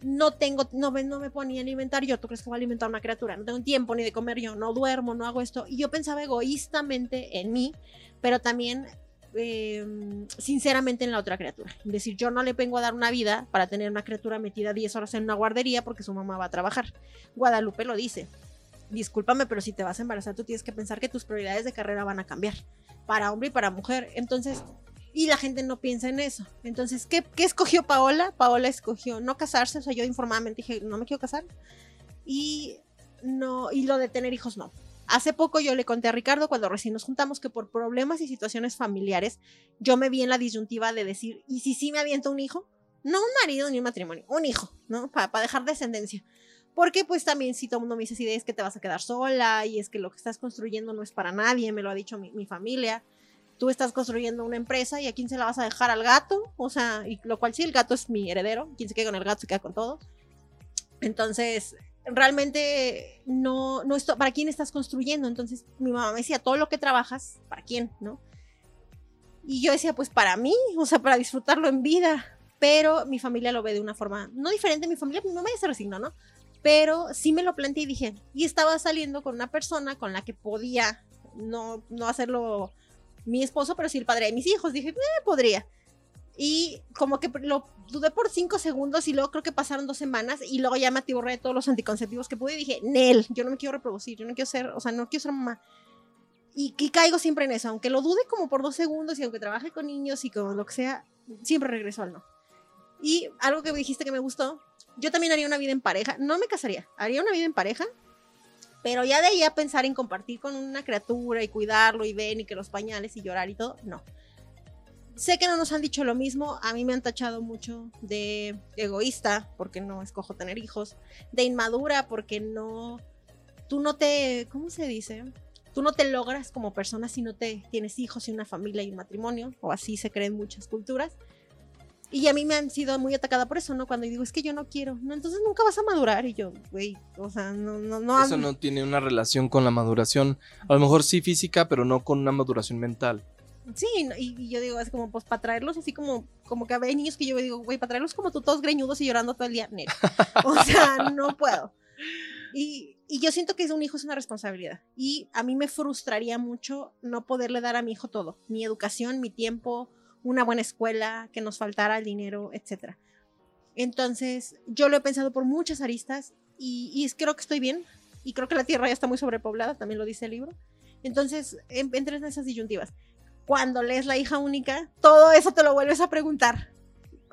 no tengo, no me, no me puedo ni alimentar yo, ¿tú crees que voy a alimentar a una criatura? No tengo tiempo ni de comer yo, no duermo, no hago esto. Y yo pensaba egoístamente en mí, pero también eh, sinceramente en la otra criatura. Es decir, yo no le vengo a dar una vida para tener una criatura metida 10 horas en una guardería porque su mamá va a trabajar. Guadalupe lo dice. Discúlpame, pero si te vas a embarazar, tú tienes que pensar que tus prioridades de carrera van a cambiar para hombre y para mujer. Entonces, y la gente no piensa en eso. Entonces, ¿qué, qué escogió Paola? Paola escogió no casarse. O sea, yo informadamente dije, no me quiero casar. Y no, y lo de tener hijos no. Hace poco yo le conté a Ricardo cuando recién nos juntamos que por problemas y situaciones familiares yo me vi en la disyuntiva de decir, ¿y si sí me aviento un hijo? No un marido ni un matrimonio, un hijo, ¿no? Para dejar descendencia. Porque pues también si todo el mundo me dice así es que te vas a quedar sola y es que lo que estás construyendo no es para nadie, me lo ha dicho mi, mi familia. Tú estás construyendo una empresa y a quién se la vas a dejar al gato, o sea, y lo cual sí, el gato es mi heredero, quien se queda con el gato se queda con todo. Entonces, realmente no, no esto, ¿para quién estás construyendo? Entonces mi mamá me decía, todo lo que trabajas, ¿para quién? ¿No? Y yo decía, pues para mí, o sea, para disfrutarlo en vida. Pero mi familia lo ve de una forma no diferente. Mi familia, mi mamá ya se resignó, ¿no? Pero sí me lo planteé y dije, y estaba saliendo con una persona con la que podía no, no hacerlo mi esposo, pero sí el padre de mis hijos. Dije, eh, podría. Y como que lo dudé por cinco segundos y luego creo que pasaron dos semanas y luego ya me atiborré de todos los anticonceptivos que pude y dije, Nel, yo no me quiero reproducir, yo no quiero ser, o sea, no quiero ser mamá. Y, y caigo siempre en eso, aunque lo dude como por dos segundos y aunque trabaje con niños y con lo que sea, siempre regreso al no. Y algo que dijiste que me gustó, yo también haría una vida en pareja, no me casaría, haría una vida en pareja, pero ya de ahí a pensar en compartir con una criatura y cuidarlo y ven y que los pañales y llorar y todo, no. Sé que no nos han dicho lo mismo, a mí me han tachado mucho de egoísta porque no escojo tener hijos, de inmadura porque no, tú no te, ¿cómo se dice? Tú no te logras como persona si no te tienes hijos y una familia y un matrimonio, o así se creen muchas culturas. Y a mí me han sido muy atacada por eso, ¿no? Cuando digo, es que yo no quiero, no, entonces nunca vas a madurar. Y yo, güey, o sea, no, no, no. Eso no tiene una relación con la maduración, a lo mejor sí física, pero no con una maduración mental. Sí, y, yo digo, es como, pues para traerlos así como, como que hay niños que yo digo, güey, para traerlos como tú todos greñudos y llorando todo el día, neta. O sea, no puedo. Y, y, yo siento que un hijo es una responsabilidad. Y a mí me frustraría mucho no poderle dar a mi hijo todo, mi educación, mi tiempo, una buena escuela, que nos faltara el dinero, etc. Entonces, yo lo he pensado por muchas aristas y, y creo que estoy bien. Y creo que la tierra ya está muy sobrepoblada, también lo dice el libro. Entonces, entre esas disyuntivas cuando lees La hija única, todo eso te lo vuelves a preguntar.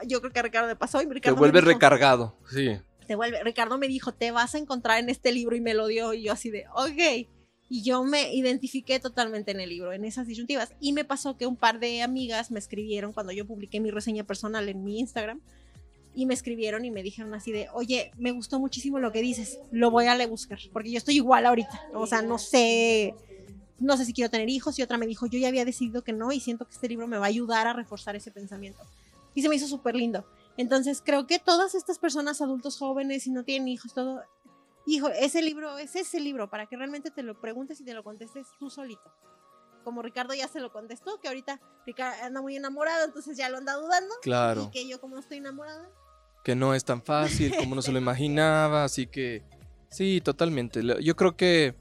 Yo creo que a Ricardo le pasó y Ricardo Te vuelve recargado, sí. Te vuelve, Ricardo me dijo, te vas a encontrar en este libro y me lo dio y yo así de, ok. Y yo me identifiqué totalmente en el libro, en esas disyuntivas. Y me pasó que un par de amigas me escribieron cuando yo publiqué mi reseña personal en mi Instagram. Y me escribieron y me dijeron así de, oye, me gustó muchísimo lo que dices, lo voy a le buscar, porque yo estoy igual ahorita. O sea, no sé no sé si quiero tener hijos y otra me dijo, yo ya había decidido que no y siento que este libro me va a ayudar a reforzar ese pensamiento. Y se me hizo súper lindo. Entonces creo que todas estas personas, adultos jóvenes y no tienen hijos, todo, hijo, ese libro es ese libro para que realmente te lo preguntes y te lo contestes tú solito. Como Ricardo ya se lo contestó, que ahorita Ricardo anda muy enamorado, entonces ya lo anda dudando. Claro. Y que yo como no estoy enamorada. Que no es tan fácil como no se lo imaginaba, así que sí, totalmente. Yo creo que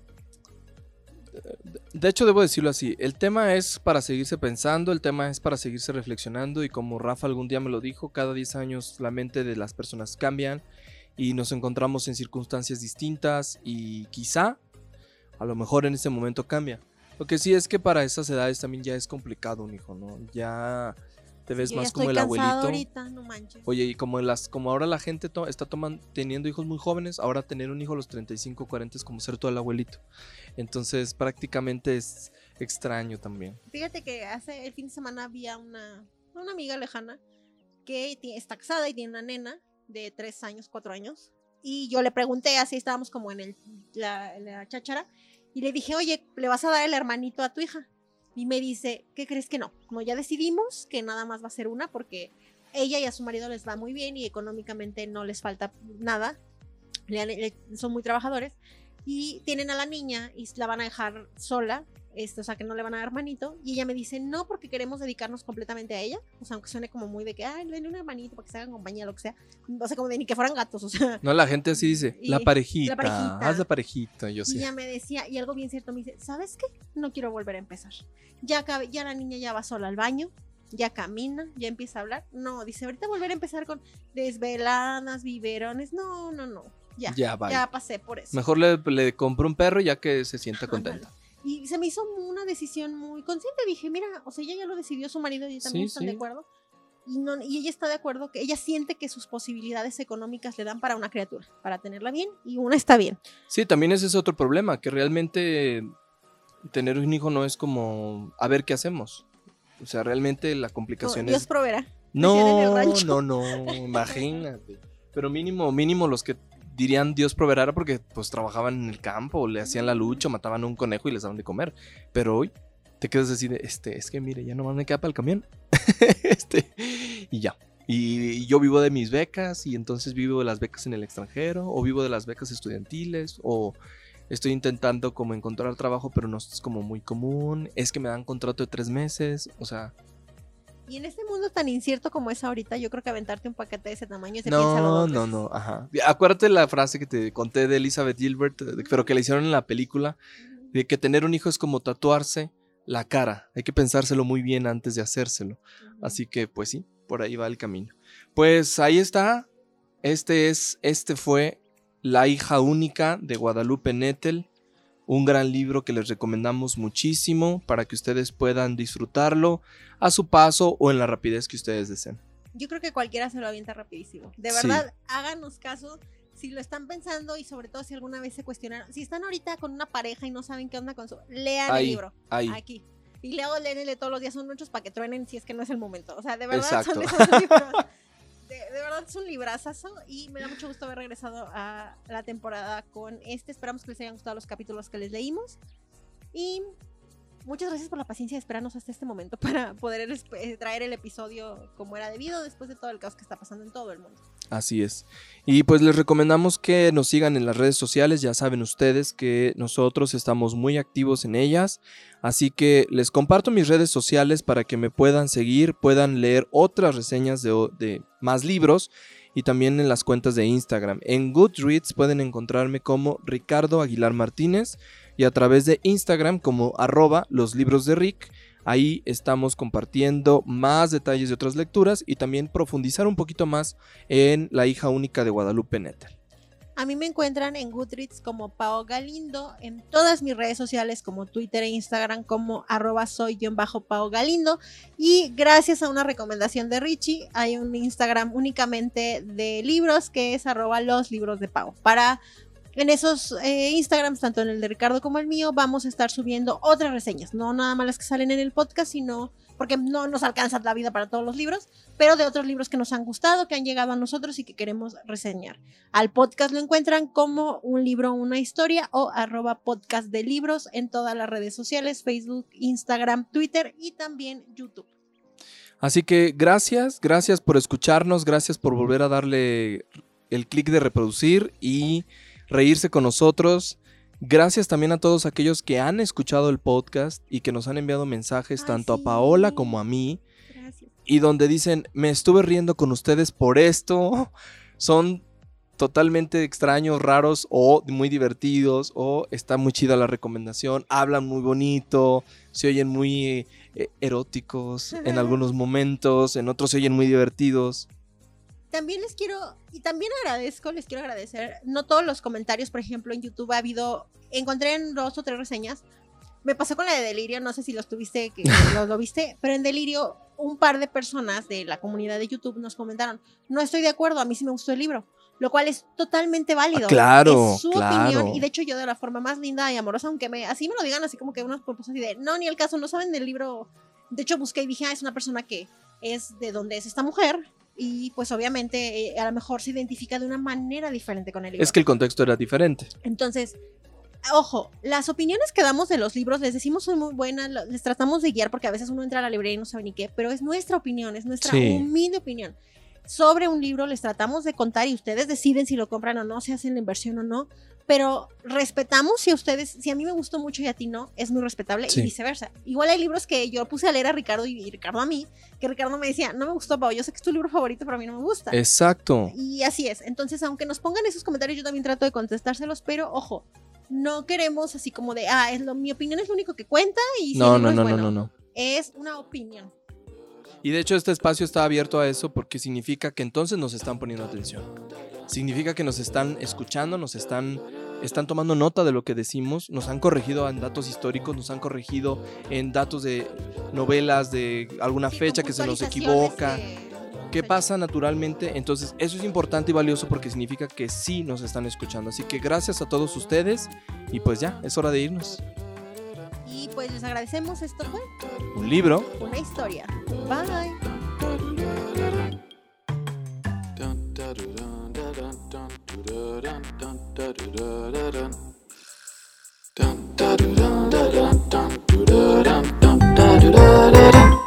de hecho, debo decirlo así, el tema es para seguirse pensando, el tema es para seguirse reflexionando y como Rafa algún día me lo dijo, cada 10 años la mente de las personas cambian y nos encontramos en circunstancias distintas y quizá, a lo mejor en ese momento cambia. Lo que sí es que para esas edades también ya es complicado un hijo, ¿no? Ya te ves más como el abuelito. Ahorita, no manches. Oye, y como las como ahora la gente está tomando teniendo hijos muy jóvenes, ahora tener un hijo a los 35, 40 es como ser todo el abuelito. Entonces, prácticamente es extraño también. Fíjate que hace el fin de semana había una una amiga lejana que está casada y tiene una nena de 3 años, 4 años. Y yo le pregunté, así estábamos como en el, la, la cháchara, y le dije, oye, ¿le vas a dar el hermanito a tu hija? y me dice, ¿qué crees que no? Como ya decidimos que nada más va a ser una porque ella y a su marido les va muy bien y económicamente no les falta nada, son muy trabajadores y tienen a la niña y la van a dejar sola esto, o sea, que no le van a dar hermanito. Y ella me dice, no, porque queremos dedicarnos completamente a ella. O sea, aunque suene como muy de que, ay, denle un hermanito para que se hagan compañía, lo que sea. O sea, como de ni que fueran gatos, o sea. No, la gente así dice, la parejita, haz la parejita, yo sé. Y ella me decía, y algo bien cierto, me dice, ¿sabes qué? No quiero volver a empezar. Ya, ya la niña ya va sola al baño, ya camina, ya empieza a hablar. No, dice, ahorita volver a empezar con desveladas, biberones. No, no, no. Ya, ya, ya pasé por eso. Mejor le, le compro un perro ya que se sienta contenta. Y se me hizo una decisión muy consciente. Dije, mira, o sea, ella ya lo decidió su marido y también están de acuerdo. y, no, y ella está de acuerdo que ella siente que sus posibilidades económicas le dan para una criatura, para tenerla bien y una está bien. Sí, también ese es otro problema, que realmente tener un hijo no es como a ver qué hacemos. O sea, realmente la complicación Dios es... proveerá. en el No, no, no, imagínate. Pero mínimo, mínimo los que dirían Dios proveerá porque pues trabajaban en el campo, le hacían la lucha, mataban a un conejo y les daban de comer. Pero hoy te quedas así de, este, es que mire, ya nomás me queda para el camión. este, y ya. Y yo vivo de mis becas y entonces vivo de las becas en el extranjero o vivo de las becas estudiantiles o estoy intentando como encontrar trabajo pero no es como muy común. Es que me dan contrato de tres meses. O sea, Y en este mundo tan incierto como es ahorita, yo creo que aventarte un paquete de ese tamaño es No, no, no, ajá. Acuérdate la frase que te conté de Elizabeth Gilbert, de- pero que le hicieron en la película, de que tener un hijo es como tatuarse la cara. Hay que pensárselo muy bien antes de hacérselo. Así que, pues sí, por ahí va el camino. Pues ahí está. Este es, este fue La hija única de Guadalupe Nettel. Un gran libro que les recomendamos muchísimo para que ustedes puedan disfrutarlo a su paso o en la rapidez que ustedes deseen. Yo creo que cualquiera se lo avienta rapidísimo. De Sí. verdad, háganos caso. Si lo están pensando y sobre todo si alguna vez se cuestionaron, si están ahorita con una pareja y no saben qué onda con su, lean Ahí, el libro. Ahí. Aquí. Y luego léenle todos los días, son muchos para que truenen si es que no es el momento. O sea, de verdad son esos libros. De, verdad es un librazazo y me da mucho gusto haber regresado a la temporada con este. Esperamos que les hayan gustado los capítulos que les leímos. Y muchas gracias por la paciencia de esperarnos hasta este momento para poder eh, traer el episodio como era debido después de todo el caos que está pasando en todo el mundo. Así es. Y pues les recomendamos que nos sigan en las redes sociales. Ya saben ustedes que nosotros estamos muy activos en ellas. Así que les comparto mis redes sociales para que me puedan seguir, puedan leer otras reseñas de, de más libros y también en las cuentas de Instagram. En Goodreads pueden encontrarme como Ricardo Aguilar Martínez y a través de Instagram como arroba los libros de Rick. Ahí estamos compartiendo más detalles de otras lecturas y también profundizar un poquito más en La hija única de Guadalupe Nettel. A mí me encuentran en Goodreads como Pao Galindo, en todas mis redes sociales como Twitter e Instagram como arroba soy-pao Galindo. Y gracias a una recomendación de Richie, hay un Instagram únicamente de libros que es arroba los libros de Pau. Para en esos eh, Instagrams, tanto en el de Ricardo como el mío, vamos a estar subiendo otras reseñas. No nada más las que salen en el podcast, sino porque no nos alcanza la vida para todos los libros, pero de otros libros que nos han gustado, que han llegado a nosotros y que queremos reseñar. Al podcast lo encuentran como un libro, una historia o arroba podcast de libros en todas las redes sociales, Facebook, Instagram, Twitter y también YouTube. Así que gracias, gracias por escucharnos, gracias por volver a darle el clic de reproducir y reírse con nosotros. Gracias también a todos aquellos que han escuchado el podcast y que nos han enviado mensajes Ay, tanto sí. a Paola como a mí Gracias. y donde dicen, me estuve riendo con ustedes por esto. Son totalmente extraños, raros o muy divertidos o está muy chida la recomendación, hablan muy bonito, se oyen muy eh, eróticos en algunos momentos, en otros se oyen muy divertidos. También les quiero, y también agradezco, les quiero agradecer, no todos los comentarios, por ejemplo, en YouTube ha habido, encontré en dos o tres reseñas, me pasó con la de Delirio, no sé si los tuviste, que lo, lo viste, pero en Delirio un par de personas de la comunidad de YouTube nos comentaron, no estoy de acuerdo, a mí sí me gustó el libro, lo cual es totalmente válido. Ah, claro, es su claro. opinión y de hecho yo de la forma más linda y amorosa, aunque me así me lo digan así como que unos propuestas así de, no, ni el caso, no saben del libro. De hecho busqué y dije, ah, es una persona que es de donde es esta mujer y pues obviamente eh, a lo mejor se identifica de una manera diferente con el libro. Es que el contexto era diferente. Entonces, ojo, las opiniones que damos de los libros, les decimos son muy buenas, les tratamos de guiar porque a veces uno entra a la librería y no sabe ni qué, pero es nuestra opinión, es nuestra Sí. humilde opinión. Sobre un libro les tratamos de contar y ustedes deciden si lo compran o no, si hacen la inversión o no, pero respetamos si a ustedes, si a mí me gustó mucho y a ti no, es muy respetable Sí. y viceversa. Igual hay libros que yo puse a leer a Ricardo y, y Ricardo a mí, que Ricardo me decía, no me gustó, Pau, yo sé que es tu libro favorito, pero a mí no me gusta. Exacto. Y así es. Entonces, aunque nos pongan esos comentarios, yo también trato de contestárselos, pero ojo, no queremos así como de, ah, es lo, mi opinión es lo único que cuenta y si No, no, no, no, no, no. Es una opinión. Y de hecho este espacio está abierto a eso porque significa que entonces nos están poniendo atención. Significa que nos están escuchando, nos están, están tomando nota de lo que decimos, nos han corregido en datos históricos, nos han corregido en datos de novelas, de alguna fecha que se nos equivoca. ¿Qué pasa naturalmente? Entonces, eso es importante y valioso porque significa que sí nos están escuchando. Así que gracias a todos ustedes y pues ya, es hora de irnos. Y pues les agradecemos. Esto fue Un libro. una historia. Bye. Dun, da, dun, dun, da, dun, dun, dun, dun, dun, dun, dun, dun, dun, dun, dun, dun, dun,